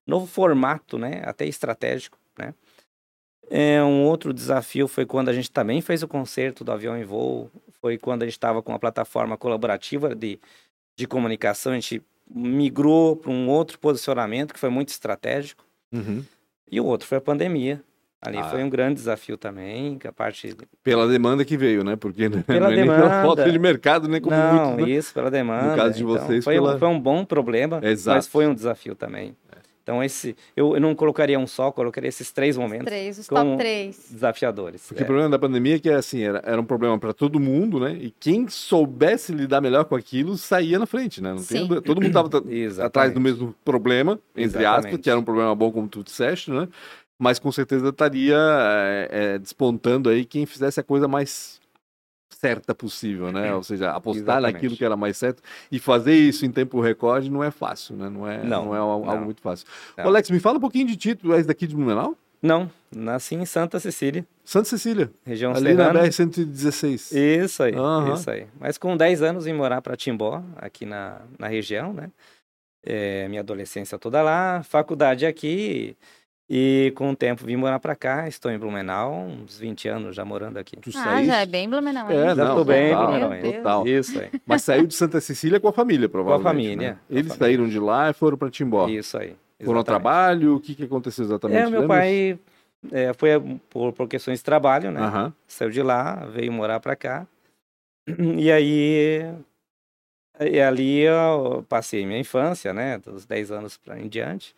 novo formato, né? Até estratégico, né? É, um outro desafio foi quando a gente também fez o concerto do avião em voo, foi quando a gente estava com uma plataforma colaborativa de, de comunicação, a gente migrou para um outro posicionamento que foi muito estratégico. Uhum. E o outro foi a pandemia, Ali ah. foi um grande desafio também, que a parte... Pela demanda que veio, né? Porque pela não é demanda... nem falta de mercado, nem como Não, muito, né? isso, pela demanda. No caso de então, vocês, foi, pela... foi um bom problema, Exato. mas foi um desafio também. Então, esse, eu, eu não colocaria um só, colocaria esses três momentos. Três, os top três. Desafiadores. Porque é. o problema da pandemia é que assim, era, era um problema para todo mundo, né? E quem soubesse lidar melhor com aquilo saía na frente, né? Tem, todo mundo estava atrás do mesmo problema, entre Exatamente. aspas, que era um problema bom, como tu disseste, né? Mas com certeza estaria é, despontando aí quem fizesse a coisa mais certa possível, né? Ou seja, apostar Exatamente. naquilo que era mais certo e fazer isso em tempo recorde não é fácil, né? Não é, não, não é algo, não. muito fácil. Não. Alex, me fala um pouquinho de ti, tu és daqui de Blumenau? Não, nasci em Santa Cecília. Santa Cecília? Região Ali serrana. na BR-116. Isso aí, uhum. isso aí. Mas com 10 anos vim morar para Timbó, aqui na, na região, né? É, minha adolescência toda lá, faculdade aqui, e com o tempo vim morar pra cá, estou em Blumenau, uns 20 anos já morando aqui. Tu ah, saíste... já é bem Blumenau. É, já estou bem total, Blumenau. Total. Isso aí. Mas saiu de Santa Cecília com a família, provavelmente. Com a família. Né? Eles a saíram de lá e foram para Timbó. Isso aí. Exatamente. Foram ao trabalho? O que, que aconteceu exatamente? É, meu pai é, foi por, por, questões de trabalho, né? Uhum. Saiu de lá, veio morar para cá. E aí... E ali eu passei minha infância, né? Dos 10 anos para em diante.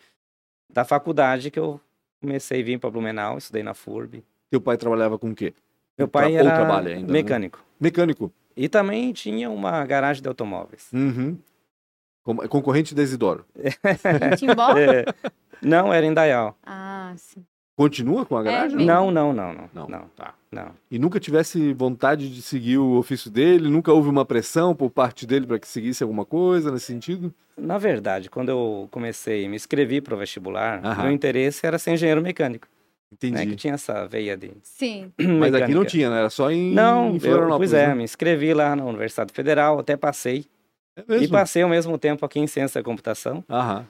Da faculdade que eu comecei a vir para Blumenau, estudei na FURB. Teu pai trabalhava com o quê? Meu pai Tra era ainda, né? mecânico. Né? Mecânico. E também tinha uma garagem de automóveis. Uhum. Concorrente da Isidoro. é, não, era em Dayal. Ah, sim. Continua com a é garagem? É não, não, não, não, não. Não, tá. Não. E nunca tivesse vontade de seguir o ofício dele? Nunca houve uma pressão por parte dele para que seguisse alguma coisa nesse sentido? Na verdade, quando eu comecei, me inscrevi para o vestibular, Aham. meu interesse era ser engenheiro mecânico. Entendi. Né, que tinha essa veia de. Sim. Mas aqui não tinha, né? Era só em. Não, em Florianópolis. Eu, pois é, né? me inscrevi lá na Universidade Federal, até passei. É mesmo? E passei ao mesmo tempo aqui em Ciência da Computação. Aham.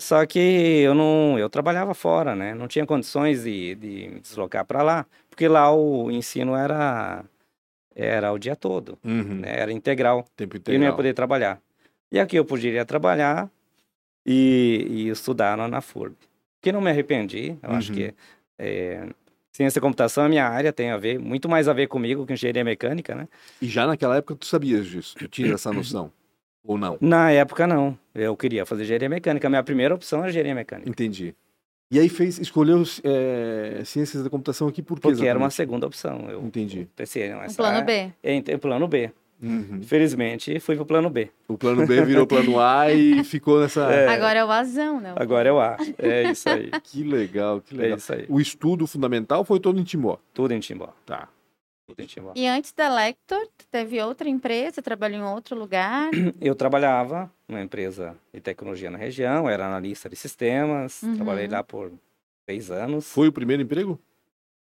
Só que eu não, eu trabalhava fora, né? Não tinha condições de, de me deslocar para lá, porque lá o ensino era era o dia todo, uhum. né? era integral. Tempo integral. E não ia poder trabalhar. E aqui eu poderia trabalhar e, e estudar na, na FURB. Que não me arrependi. Eu uhum. acho que é, ciência da computação é minha área, tem a ver, muito mais a ver comigo que engenharia mecânica, né? E já naquela época tu sabias disso? Tu tinha essa noção? Ou não? Na época, não. Eu queria fazer engenharia mecânica. A minha primeira opção era engenharia mecânica. Entendi. E aí fez, escolheu é, ciências da computação aqui por quê? Porque exatamente? era uma segunda opção. Eu Entendi. Pensei, não, essa, o plano B. É, o plano B. Uhum. Infelizmente, fui pro plano B. O plano B virou plano A e ficou nessa. É. Agora é o Azão, né? Agora é o A. É isso aí. que legal, que legal. É isso aí. O estudo fundamental foi todo em Timbó? Tudo em Timbó. Tá. E antes da Lector, teve outra empresa, trabalhou em outro lugar? Eu trabalhava numa empresa de tecnologia na região, era analista de sistemas, uhum. trabalhei lá por seis anos. Foi o primeiro emprego?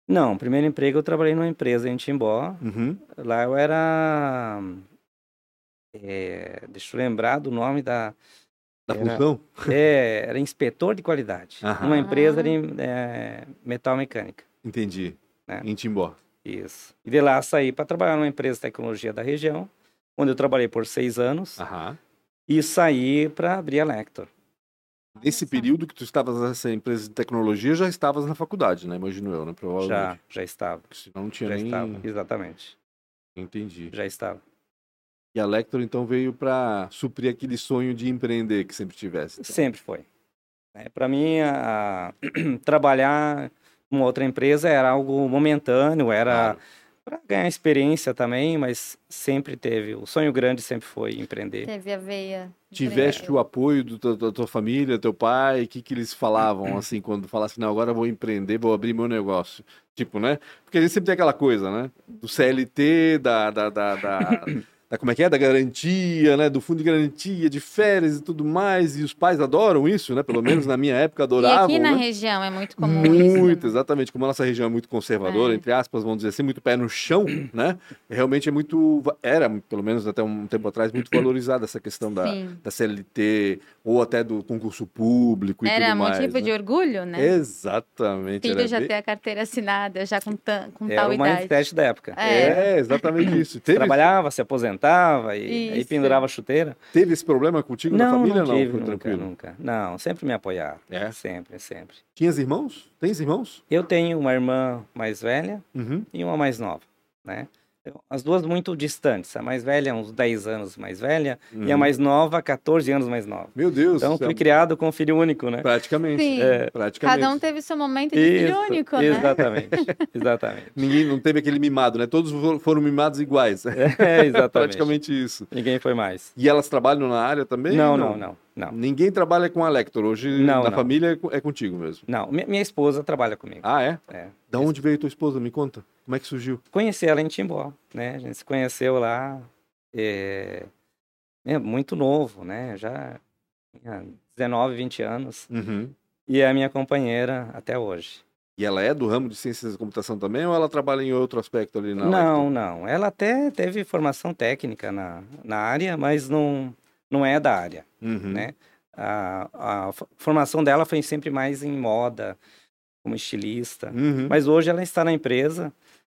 Não, o primeiro emprego eu trabalhei numa empresa em Timbó. Uhum. Lá eu era. É, deixa eu lembrar do nome da. Da era, função? É, era inspetor de qualidade. Uhum. Numa empresa de é, metal mecânica. Entendi. Né? Em Timbó. Isso. E de lá saí para trabalhar numa empresa de tecnologia da região, onde eu trabalhei por seis anos. Aham. E saí para abrir a Lector. Nesse período que tu estavas nessa empresa de tecnologia, já estavas na faculdade, né? Imagino eu, né? Provavelmente. Já, já estava. Porque senão não tinha já nem... estava, exatamente. Entendi. Já estava. E a Lector, então, veio para suprir aquele sonho de empreender que sempre tivesse? Então. Sempre foi. É, para mim, a... trabalhar uma outra empresa era algo momentâneo, era claro. para ganhar experiência também, mas sempre teve, o sonho grande sempre foi empreender. Teve a veia. Tiveste o apoio do, da tua família, teu pai, o que, que eles falavam, assim, quando falasse, não, agora eu vou empreender, vou abrir meu negócio. Tipo, né? Porque a gente sempre tem aquela coisa, né? Do CLT, da, da, da, da da como é que é, da garantia, né, do fundo de garantia, de férias e tudo mais, e os pais adoram isso, né, pelo menos na minha época adoravam. E aqui na né? região é muito comum Muito, isso, exatamente, como a nossa região é muito conservadora, é. entre aspas, vamos dizer assim, muito pé no chão, né, realmente é muito, era, pelo menos até um tempo atrás, muito valorizada essa questão da, da CLT, ou até do concurso público e era tudo mais. Era motivo né? de orgulho, né? Exatamente. Filho já bem... ter a carteira assinada, já com, com é tal idade. É o mindset da época. É, é exatamente isso. Teve... Trabalhava, se aposentava, sentava e aí pendurava a chuteira. Teve esse problema contigo não, na família? Não, tive, não, nunca, tranquilo? nunca. Não, sempre me apoiaram. É? Sempre, sempre. Tinhas irmãos? Tens irmãos? Eu tenho uma irmã mais velha uhum. e uma mais nova, né? As duas muito distantes. A mais velha, uns 10 anos mais velha, uhum. e a uhum. mais nova, 14 anos mais nova. Meu Deus! Então, fui criado com filho único, né? Praticamente. Sim. É, praticamente. Cada um teve seu momento de Isso, filho único, né? Exatamente. exatamente. Ninguém não teve aquele mimado, né? Todos foram mimados iguais. É, exatamente. praticamente isso. Ninguém foi mais. E elas trabalham na área também? Não, não, não. não. Ninguém trabalha com a Lector. Hoje não, na não. família é contigo mesmo. Não, minha esposa trabalha comigo. Ah, é? É. Da onde veio tua esposa? Me conta. Como é que surgiu? Conheci ela em Timbó, né? A gente se conheceu lá, é, é muito novo, né? Já tinha 19, 20 anos. Uhum. E é a minha companheira até hoje. E ela é do ramo de ciências da computação também ou ela trabalha em outro aspecto ali na Não, não. Ela até teve formação técnica na, na área, mas não, não é da área, uhum. né? A, a formação dela foi sempre mais em moda, como estilista. Uhum. Mas hoje ela está na empresa,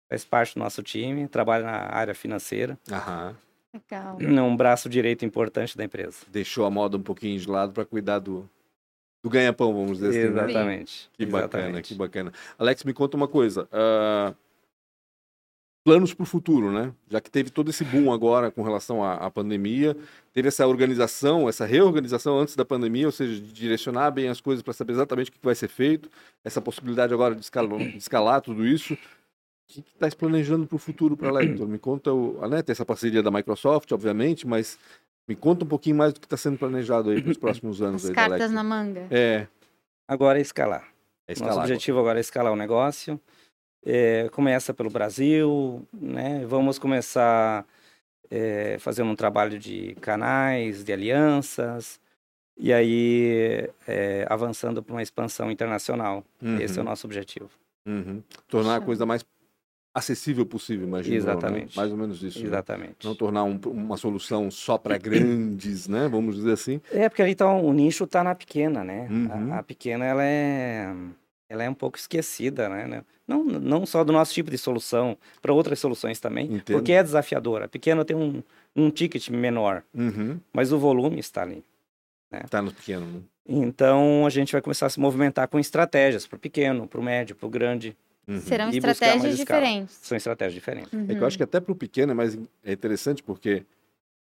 faz parte do nosso time, trabalha na área financeira. Aham. Legal. É um braço direito importante da empresa. Deixou a moda um pouquinho de lado para cuidar do, do ganha-pão, vamos dizer assim. Né? Exatamente. Que Exatamente. bacana, que bacana. Alex, me conta uma coisa. Uh, planos para o futuro, né? Já que teve todo esse boom agora com relação à, à, pandemia, teve essa organização, essa reorganização antes da pandemia, ou seja, de direcionar bem as coisas para saber exatamente o que vai ser feito, essa possibilidade agora de escalar, de escalar tudo isso. O que está planejando para o futuro para a Lector? Me conta, o, né, tem essa parceria da Microsoft, obviamente, mas me conta um pouquinho mais do que está sendo planejado aí para os próximos anos. As aí cartas na manga. É. Agora é escalar. É escalar Nosso objetivo agora é escalar o negócio é, começa pelo Brasil, né? Vamos começar é, fazendo um trabalho de canais, de alianças, e aí é, avançando para uma expansão internacional. Uhum. Esse é o uhum. nosso objetivo. Uhum. Tornar a coisa mais acessível possível, imagino. Né? Exatamente. Né? Mais ou menos isso. Né? Exatamente. Né? Não tornar um, uma solução só para grandes, né? Vamos dizer assim. É, porque ali então, o nicho está na pequena, né? Uhum. A, a, pequena, ela é ela é um pouco esquecida, né? Não, não só do nosso tipo de solução, para outras soluções também, Entendo. porque é desafiadora. A pequena tem um, um ticket menor, uhum. mas o volume está ali. Está né? Tá no pequeno. Né? Então a gente vai começar a se movimentar com estratégias para o pequeno, para o médio, para o grande. Uhum. Serão estratégias diferentes. São estratégias diferentes. Uhum. É que eu acho que até para o pequeno é mais é interessante porque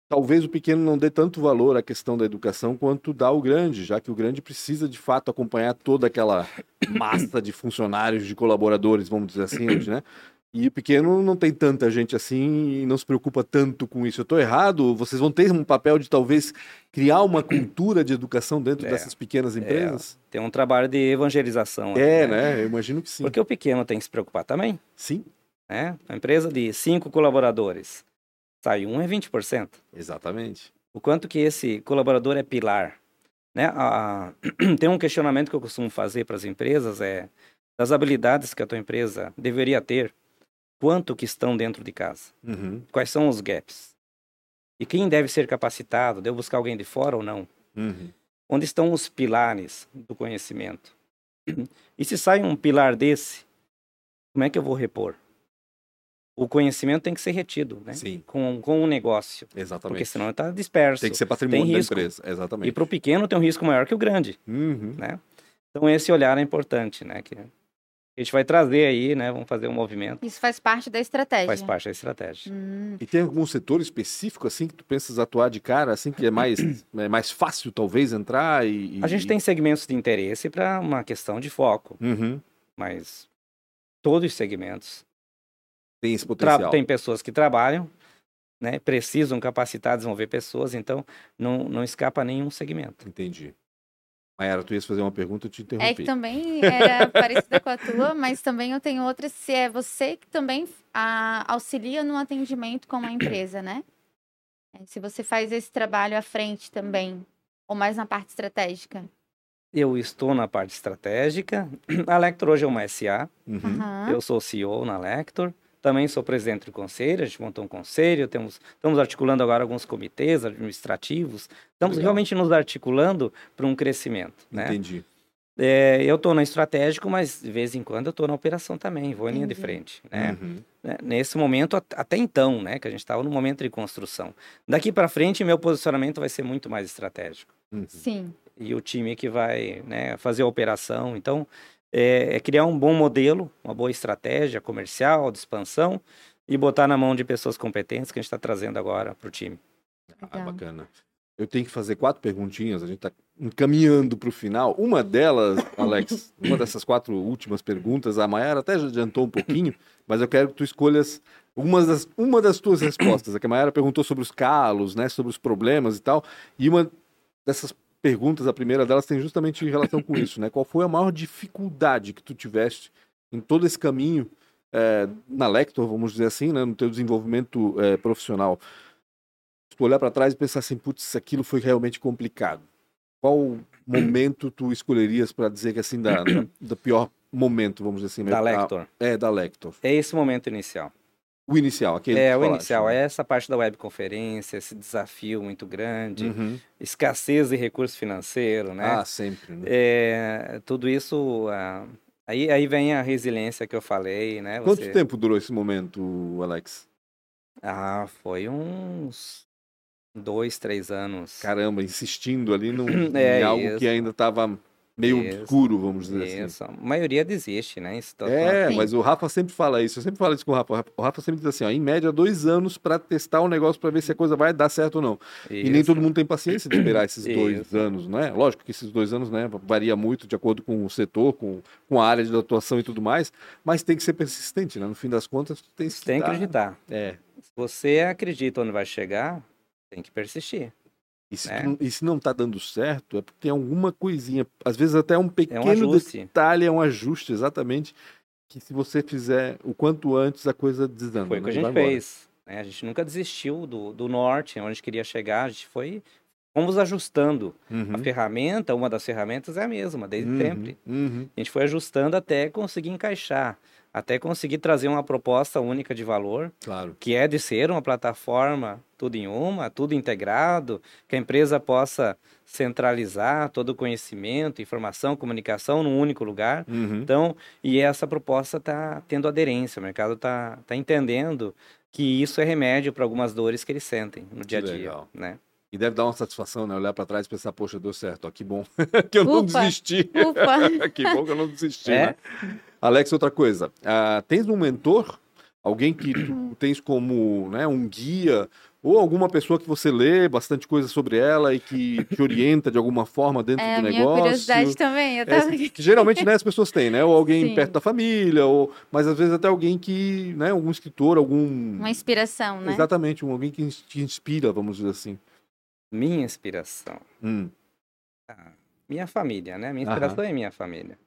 talvez o pequeno não dê tanto valor à questão da educação quanto dá o grande, já que o grande precisa de fato acompanhar toda aquela massa de funcionários, de colaboradores, vamos dizer assim, hoje, né? E o pequeno não tem tanta gente assim e não se preocupa tanto com isso. Eu estou errado? Vocês vão ter um papel de talvez criar uma cultura de educação dentro é, dessas pequenas é, empresas? É, tem um trabalho de evangelização. É, né? né? Eu imagino que sim. Porque o pequeno tem que se preocupar também. Sim. Né? Uma empresa de cinco colaboradores sai um é 20%. Exatamente. O quanto que esse colaborador é pilar. Né? A, tem um questionamento que eu costumo fazer para as empresas, é das habilidades que a tua empresa deveria ter, quanto que estão dentro de casa? Uhum. Quais são os gaps? E quem deve ser capacitado? Devo buscar alguém de fora ou não? Uhum. Onde estão os pilares do conhecimento? E se sai um pilar desse, como é que eu vou repor? o conhecimento tem que ser retido, né? Sim. Com, com o negócio. Exatamente. Porque senão está disperso. Tem que ser patrimônio da empresa, exatamente. E para o pequeno tem um risco maior que o grande, uhum. né? Então esse olhar é importante, né? Que a gente vai trazer aí, né? Vamos fazer um movimento. Isso faz parte da estratégia. Faz parte da estratégia. Hum. E tem algum setor específico assim que tu pensas atuar de cara, assim que é mais é mais fácil talvez entrar e, e... a gente tem segmentos de interesse para uma questão de foco, uhum. mas todos os segmentos tem esse potencial. tem pessoas que trabalham, né? Precisam capacitar, desenvolver pessoas, então não, não escapa nenhum segmento. Entendi. Mayara, tu ias fazer uma pergunta, eu te interrompi. É que também era parecida com a tua, mas também eu tenho outra, se é você que também a, auxilia no atendimento com a empresa, né? É, se você faz esse trabalho à frente também, ou mais na parte estratégica. Eu estou na parte estratégica. A Lector hoje é uma SA. Uhum. Eu sou CEO na Lector. Também sou presidente do conselho, a gente montou um conselho, temos, estamos articulando agora alguns comitês administrativos, estamos Legal. realmente nos articulando para um crescimento. Né? Entendi. É, eu estou no estratégico, mas de vez em quando eu estou na operação também, vou em linha de frente. Né? Uhum. Né, nesse momento, até então, né, que a gente estava no momento de construção. Daqui para frente, meu posicionamento vai ser muito mais estratégico. Uhum. Sim. E o time que vai né, fazer a operação. Então, é, é criar um bom modelo, uma boa estratégia comercial, de expansão, e botar na mão de pessoas competentes que a gente está trazendo agora para o time. Ah, bacana. Eu tenho que fazer quatro perguntinhas, a gente está encaminhando para o final. Uma delas, Alex, uma dessas quatro últimas perguntas, a Mayara até já adiantou um pouquinho, mas eu quero que tu escolhas uma das, uma das tuas respostas. A que a Mayara perguntou sobre os calos, né, sobre os problemas e tal, e uma dessas perguntas, a primeira delas tem justamente relação com isso, né? Qual foi a maior dificuldade que tu tiveste em todo esse caminho é, na Lector, vamos dizer assim, né, no teu desenvolvimento é, profissional? tu olhar para trás e pensar assim, putz, aquilo foi realmente complicado. Qual momento tu escolherias para dizer que assim da, da, do pior momento, vamos dizer assim, da Lector? É da Lector. É esse momento inicial. O inicial, aquele. É, o inicial. Né? É essa parte da webconferência, esse desafio muito grande, uhum. escassez de recurso financeiro, né? Ah, sempre. Né? É, tudo isso. Ah, aí, aí vem a resiliência que eu falei, né? Quanto Você... tempo durou esse momento, Alex? Ah, foi uns dois, três anos. Caramba, insistindo ali no, é, em algo isso. que ainda estava meio isso, obscuro, vamos dizer assim. isso. assim. A maioria desiste, né? é, assim. mas o Rafa sempre fala isso. Eu sempre falo isso com o Rafa. O Rafa sempre diz assim, ó, em média, dois anos para testar o um negócio para ver se a coisa vai dar certo ou não. Isso. E nem todo mundo tem paciência de esperar esses dois anos, não é? Lógico que esses dois anos, né, varia muito de acordo com o setor, com, com a área de atuação e tudo mais, mas tem que ser persistente, né? No fim das contas, tem que, tem que acreditar. É. Se você acredita onde vai chegar, tem que persistir. E se, né? e se não está dando certo, é porque tem alguma coisinha, às vezes até um pequeno é um detalhe, é um ajuste, exatamente, que se você fizer o quanto antes, a coisa desanda. Foi o que a gente fez. Né? A gente nunca desistiu do, do norte, onde a gente queria chegar, a gente foi fomos ajustando. Uhum. A ferramenta, uma das ferramentas é a mesma, desde uhum. sempre. Uhum. A gente foi ajustando até conseguir encaixar até conseguir trazer uma proposta única de valor, claro. que é de ser uma plataforma tudo em uma, tudo integrado, que a empresa possa centralizar todo o conhecimento, informação, comunicação num único lugar. Uhum. Então, e essa proposta está tendo aderência, o mercado está tá entendendo que isso é remédio para algumas dores que eles sentem no dia a dia, legal. né? E deve dar uma satisfação, né? Olhar para trás e pensar, poxa, deu certo, ó, que bom que eu não desisti. que bom que eu não desisti, é? né? Alex, outra coisa. Uh, tens um mentor? Alguém que tu tens como né, um guia ou alguma pessoa que você lê bastante coisa sobre ela e que te orienta de alguma forma dentro é, do negócio. É, minha curiosidade também. Eu tava... é, que geralmente né, as pessoas têm, né? Ou alguém Sim. perto da família, ou mas às vezes até alguém que, né? Algum escritor, algum uma inspiração, né? Exatamente, um alguém que te inspira, vamos dizer assim. Minha inspiração. Hum. Ah, minha família, né? Minha inspiração Aham. é minha família.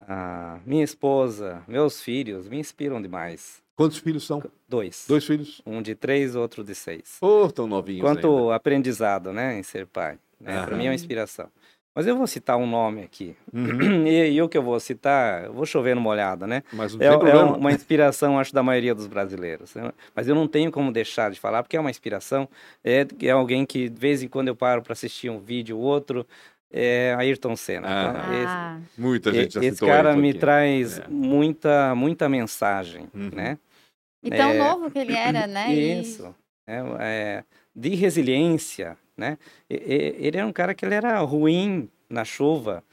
Ah, minha esposa, meus filhos me inspiram demais. Quantos filhos são? Dois. Dois filhos? Um de três, outro de seis. Oh, tão novinhos Quanto ainda. aprendizado, né, em ser pai. Né? Para mim é uma inspiração. Mas eu vou citar um nome aqui. Uhum. E, e, o que eu vou citar, eu vou chover numa olhada, né? Mas não é, tem é uma inspiração, acho, da maioria dos brasileiros. Né? Mas eu não tenho como deixar de falar, porque é uma inspiração. É, é alguém que, de vez em quando, eu paro para assistir um vídeo ou outro. É Ayrton Senna. Ah. Então, esse, Muita gente já Esse cara me aqui. traz é. muita, muita mensagem, uhum. né? E tão é, novo que ele era, né? Isso. É, é, de resiliência, né? Ele era um cara que ele era ruim na chuva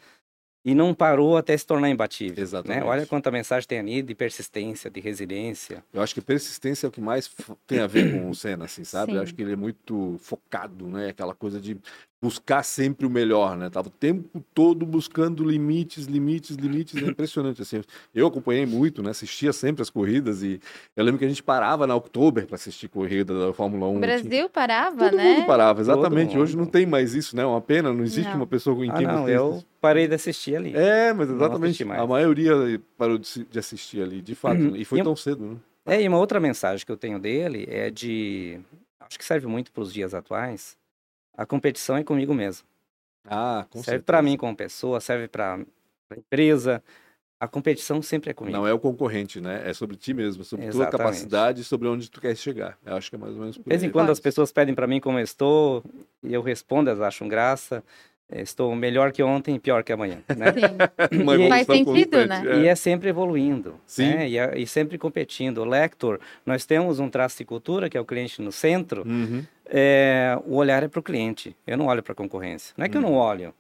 e não parou até se tornar imbatível. Né? Exatamente. Né? Olha quanta mensagem tem ali de persistência, de resiliência. Eu acho que persistência é o que mais tem a ver com o Senna, assim, sabe? Sim. Eu acho que ele é muito focado, né? Aquela coisa de buscar sempre o melhor, né? Tava o tempo todo buscando limites, limites, limites, é impressionante assim. Eu acompanhei muito, né? Assistia sempre as corridas e eu lembro que a gente parava na Oktober para assistir corrida da Fórmula 1. O Brasil tinha... parava, Todo né? Todo mundo parava, exatamente. Hoje não tem mais isso, né? É uma pena, não existe não. uma pessoa em ah, quem não, você... eu parei de assistir ali. É, mas exatamente. A maioria parou de assistir ali, de fato, né? e foi e tão cedo, né? É, e uma outra mensagem que eu tenho dele é de acho que serve muito para os dias atuais a competição é comigo mesmo. Ah, com Serve para mim como pessoa, serve para a empresa. A competição sempre é comigo. Não é o concorrente, né? É sobre ti mesmo, sobre Exatamente. tua capacidade e sobre onde tu quer chegar. Eu acho que é mais ou menos por De vez em quando as pessoas pedem para mim como eu estou e eu respondo, elas acham graça. Estou melhor que ontem e pior que amanhã. Né? e, faz sentido, né? É. E é sempre evoluindo. Sim. Né? E, é, e, sempre competindo. O Lector, nós temos um traço de cultura, que é o cliente no centro. Uhum. É, o olhar é para o cliente. Eu não olho para a concorrência. Não é que uhum. eu não olho.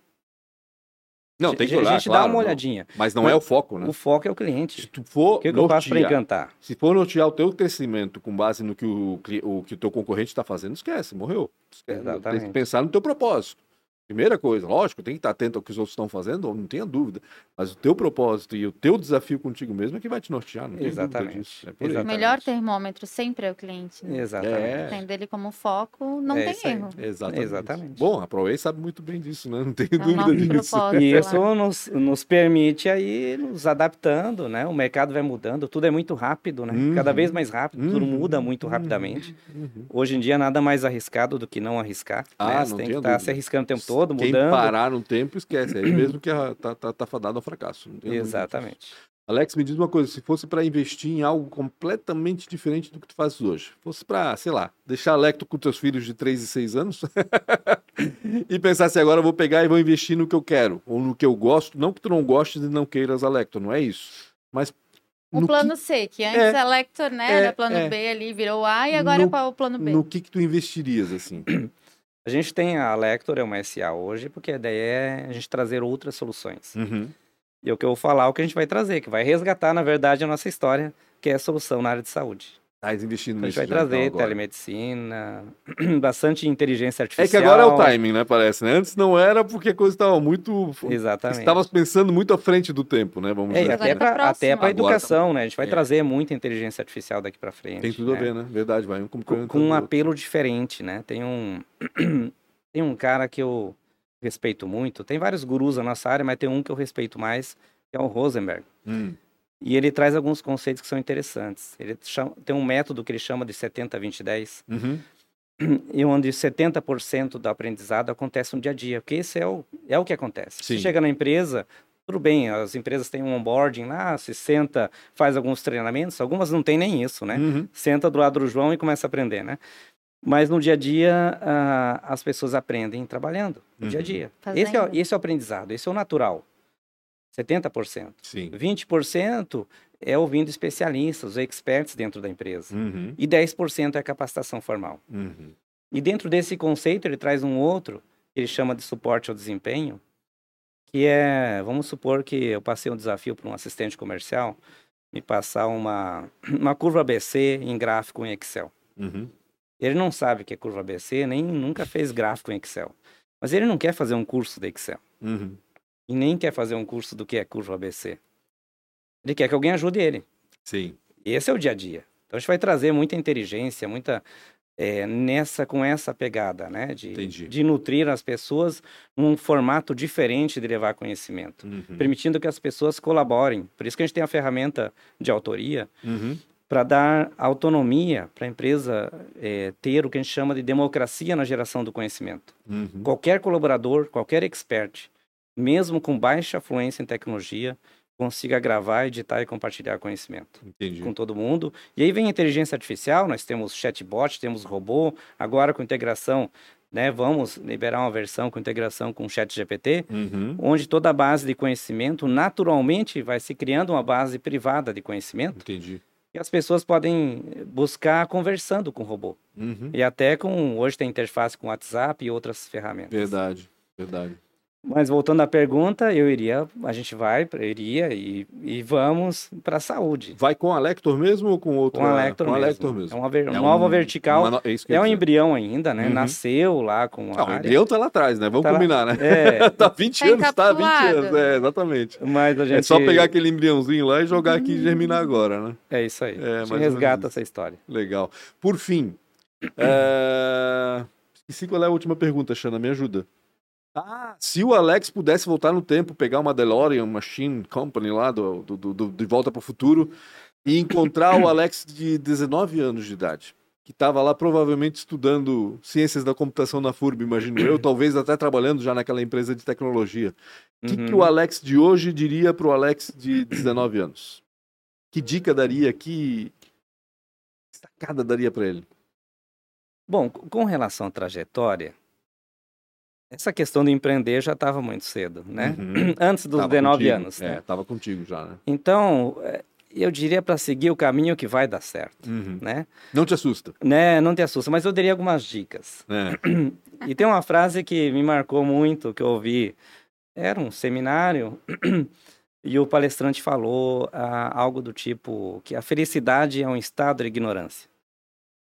Não, tem que olhar, A gente claro, dá uma olhadinha. Não. Mas não é o foco, né? O foco é o cliente. Se tu for o que, que eu faço para encantar? Se for nortear o teu crescimento com base no que o, o, que o teu concorrente está fazendo, esquece, morreu. Esquece. Exatamente. Tem que pensar no teu propósito. Primeira coisa, lógico, tem que estar atento ao que os outros estão fazendo, não tenha dúvida. Mas o teu propósito e o teu desafio contigo mesmo é que vai te nortear, não Exatamente. É Exatamente. O melhor termômetro sempre é o cliente. Né? Exatamente. É. Tendo ele como foco, não é tem erro. Exatamente. Exatamente. Bom, a ProWay sabe muito bem disso, né? Não tenho é dúvida disso. E isso nos, nos permite aí nos adaptando, né? O mercado vai mudando, tudo é muito rápido, né? Uhum. Cada vez mais rápido, uhum. tudo muda muito uhum. rapidamente. Uhum. Hoje em dia nada mais arriscado do que não arriscar. Ah, né? Você não tem que estar tá se arriscando o tempo todo todo, Quem mudando. parar no tempo, esquece. Aí mesmo que tá, tá, tá fadado ao fracasso. Exatamente. Alex, me diz uma coisa, se fosse para investir em algo completamente diferente do que tu fazes hoje, fosse para, sei lá, deixar Lecto com teus filhos de 3 e 6 anos e pensar assim, agora eu vou pegar e vou investir no que eu quero, ou no que eu gosto, não que tu não gostes e não queiras a Lecto, não é isso. Mas o plano que... C, que antes é, a Lector, né, é, era plano é. B ali, virou A e agora no, é o plano B. No que que tu investirias, assim? A gente tem a Lector, é uma SA hoje, porque a ideia é a gente trazer outras soluções. Uhum. E o que eu vou falar é o que a gente vai trazer, que vai resgatar, na verdade, a nossa história, que é a solução na área de saúde. Tá investindo nisso. A gente vai trazer então, telemedicina, bastante inteligência artificial. É que agora é o timing, né? Parece, né? Antes não era porque a coisa estava muito. Exatamente. Estava pensando muito à frente do tempo, né? Vamos é, dizer. Até para até para educação, né? A gente vai é. trazer muita inteligência artificial daqui para frente. Tem tudo né? a ver, né? Verdade, vai um com, com um apelo diferente, né? Tem um tem um cara que eu respeito muito. Tem vários gurus na nossa área, mas tem um que eu respeito mais, que é o Rosenberg. Hum. E ele traz alguns conceitos que são interessantes. Ele chama, tem um método que ele chama de 70, 20, 10. Uhum. E onde 70% do aprendizado acontece no dia a dia. Porque esse é o, é o que acontece. Sim. Você chega na empresa, tudo bem, as empresas têm um onboarding lá, se senta, faz alguns treinamentos. Algumas não tem nem isso, né? Uhum. Senta do lado do João e começa a aprender, né? Mas no dia a dia, uh, as pessoas aprendem trabalhando, no uhum. dia a dia. Esse é, esse é o aprendizado, esse é o natural. 70%. Sim. 20% é ouvindo especialistas, os experts dentro da empresa. Uhum. E 10% é capacitação formal. Uhum. E dentro desse conceito, ele traz um outro, que ele chama de suporte ao desempenho, que é, vamos supor que eu passei um desafio para um assistente comercial, me passar uma, uma curva ABC em gráfico em Excel. Uhum. Ele não sabe o que é curva ABC, nem nunca fez gráfico em Excel. Mas ele não quer fazer um curso de Excel. Uhum e nem quer fazer um curso do que é curva ABC. Ele quer que alguém ajude ele. Sim. Esse é o dia a dia. Então a gente vai trazer muita inteligência, muita é, nessa com essa pegada, né, de, de nutrir as pessoas num formato diferente de levar conhecimento, uhum. permitindo que as pessoas colaborem. Por isso que a gente tem a ferramenta de autoria uhum. para dar autonomia para a empresa é, ter o que a gente chama de democracia na geração do conhecimento. Uhum. Qualquer colaborador, qualquer expert mesmo com baixa fluência em tecnologia, consiga gravar, editar e compartilhar conhecimento Entendi. com todo mundo. E aí vem a inteligência artificial, nós temos chatbot, temos robô, agora com integração, né, vamos liberar uma versão com integração com o chat GPT, uhum. onde toda a base de conhecimento naturalmente vai se criando uma base privada de conhecimento. Entendi. E as pessoas podem buscar conversando com o robô. Uhum. E até com, hoje tem interface com WhatsApp e outras ferramentas. Verdade, verdade. Mas voltando à pergunta, eu iria, a gente vai, iria e, e vamos para a saúde. Vai com a Lector mesmo ou com outro? Com a Lector, com mesmo. A Lector mesmo. É uma, ver, é nova um, vertical. Uma, é, é um embrião ainda, né? Uhum. Nasceu lá com a. Não, área. o embrião tá lá atrás, né? Vamos tá combinar, lá... né? É. tá 20 tá anos, tá 20 anos. É, exatamente. Mas a gente... É só pegar aquele embriãozinho lá e jogar aqui e germinar agora, né? É isso aí. É, a gente resgata essa história. Legal. Por fim, é... esqueci qual é a última pergunta, Xana, me ajuda. Ah, se o Alex pudesse voltar no tempo, pegar uma DeLorean Machine Company lá do, do, do, do De Volta para o Futuro e encontrar o Alex de 19 anos de idade, que estava lá provavelmente estudando ciências da computação na FURB, imagino eu, talvez até trabalhando já naquela empresa de tecnologia. O que, uhum. que o Alex de hoje diria para o Alex de 19 anos? Que dica daria? Que sacada daria para ele? Bom, com relação à trajetória, essa questão de empreender já estava muito cedo, né? Uhum. Antes dos tava 19 contigo. anos. É, estava né? contigo já, né? Então, é, eu diria para seguir o caminho que vai dar certo, uhum. né? Não te assusta. Né, não te assusta, mas eu daria algumas dicas. É. E tem uma frase que me marcou muito, que eu ouvi, era um seminário, e o palestrante falou ah, algo do tipo que a felicidade é um estado de ignorância.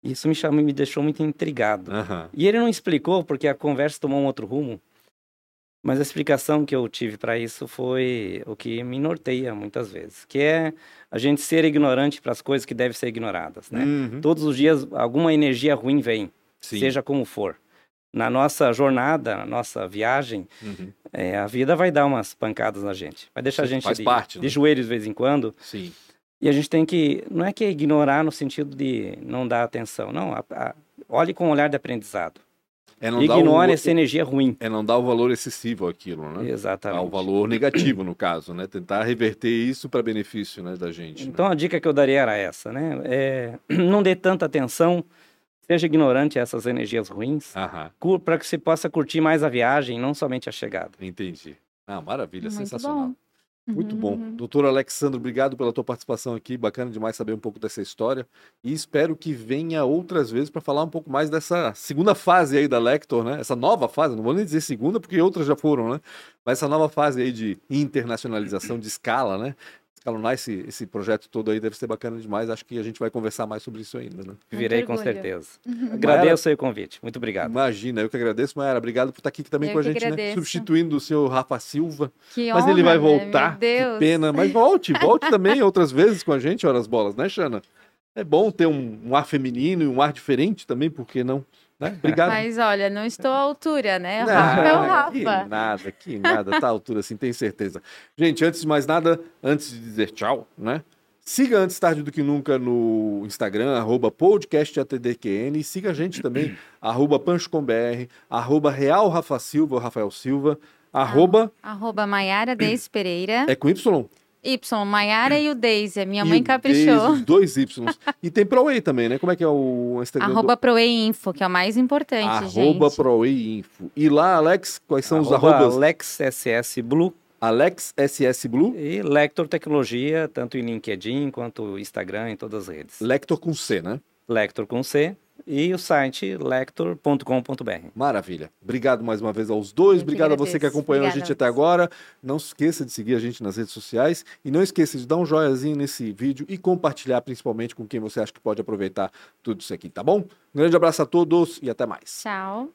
Isso me, chamou, me deixou muito intrigado. Uhum. E ele não explicou, porque a conversa tomou um outro rumo. Mas a explicação que eu tive para isso foi o que me norteia muitas vezes, que é a gente ser ignorante para as coisas que devem ser ignoradas, né? Uhum. Todos os dias alguma energia ruim vem, Sim. seja como for. Na nossa jornada, na nossa viagem, uhum. é, a vida vai dar umas pancadas na gente, vai deixar Sim, a gente de, parte, de né? joelhos de vez em quando. Sim. E a gente tem que, não é que é ignorar no sentido de não dar atenção, não. A, a, olhe com um olhar de aprendizado. É Ignore o, essa energia ruim. É não dar o valor excessivo àquilo, né? Exatamente. o valor negativo, no caso, né? Tentar reverter isso para benefício né, da gente. Então né? a dica que eu daria era essa, né? É, não dê tanta atenção, seja ignorante a essas energias ruins, para que você possa curtir mais a viagem, não somente a chegada. Entendi. Ah, maravilha, Muito sensacional. Bom. Muito bom. Uhum. Doutor Alexandre, obrigado pela tua participação aqui. Bacana demais saber um pouco dessa história. E espero que venha outras vezes para falar um pouco mais dessa segunda fase aí da Lector, né? Essa nova fase, não vou nem dizer segunda, porque outras já foram, né? Mas essa nova fase aí de internacionalização de escala, né? Escalonar esse, esse projeto todo aí deve ser bacana demais. Acho que a gente vai conversar mais sobre isso ainda, né? Virei com certeza. Uhum. Agradeço o convite. Muito obrigado. Imagina, eu que agradeço, Mayara. Obrigado por estar aqui também eu com a gente, né? Substituindo o senhor Rafa Silva. Que Mas honra, ele vai voltar. Meu Deus. Que pena. Mas volte, volte também outras vezes com a gente, horas bolas, né, Xana? É bom ter um, um ar feminino e um ar diferente também, por que não? Né? Obrigado. Mas olha, não estou à altura, né? O Rafa é o Rafa. Que nada, que nada, tá à altura assim, tenho certeza. Gente, antes de mais nada, antes de dizer tchau, né? Siga antes tarde do que nunca no Instagram, arroba podcastatdqn, e siga a gente também, arroba panchocombr, arroba Real Rafa Silva, Rafael Silva, arroba... Arroba Maiara Deis Pereira. É com Y? Y, Maiara e o Deise. Minha mãe caprichou. Deise, os dois Y. E tem ProWay também, né? Como é que é o Instagram? Arroba do... ProWay Info, que é o mais importante, arroba gente. Arroba ProWay Info. E lá, Alex, quais são arroba os arrobas? Alex SS Blue. Alex SS Blue. E Lector Tecnologia, tanto em LinkedIn quanto Instagram, em todas as redes. Lector com C, né? Lector com C e o site lector.com.br. Maravilha. Obrigado mais uma vez aos dois. Eu Obrigado a você que acompanhou Obrigada. a gente até agora. Não se esqueça de seguir a gente nas redes sociais e não esqueça de dar um joiazinho nesse vídeo e compartilhar principalmente com quem você acha que pode aproveitar tudo isso aqui, tá bom? Um grande abraço a todos e até mais. Tchau.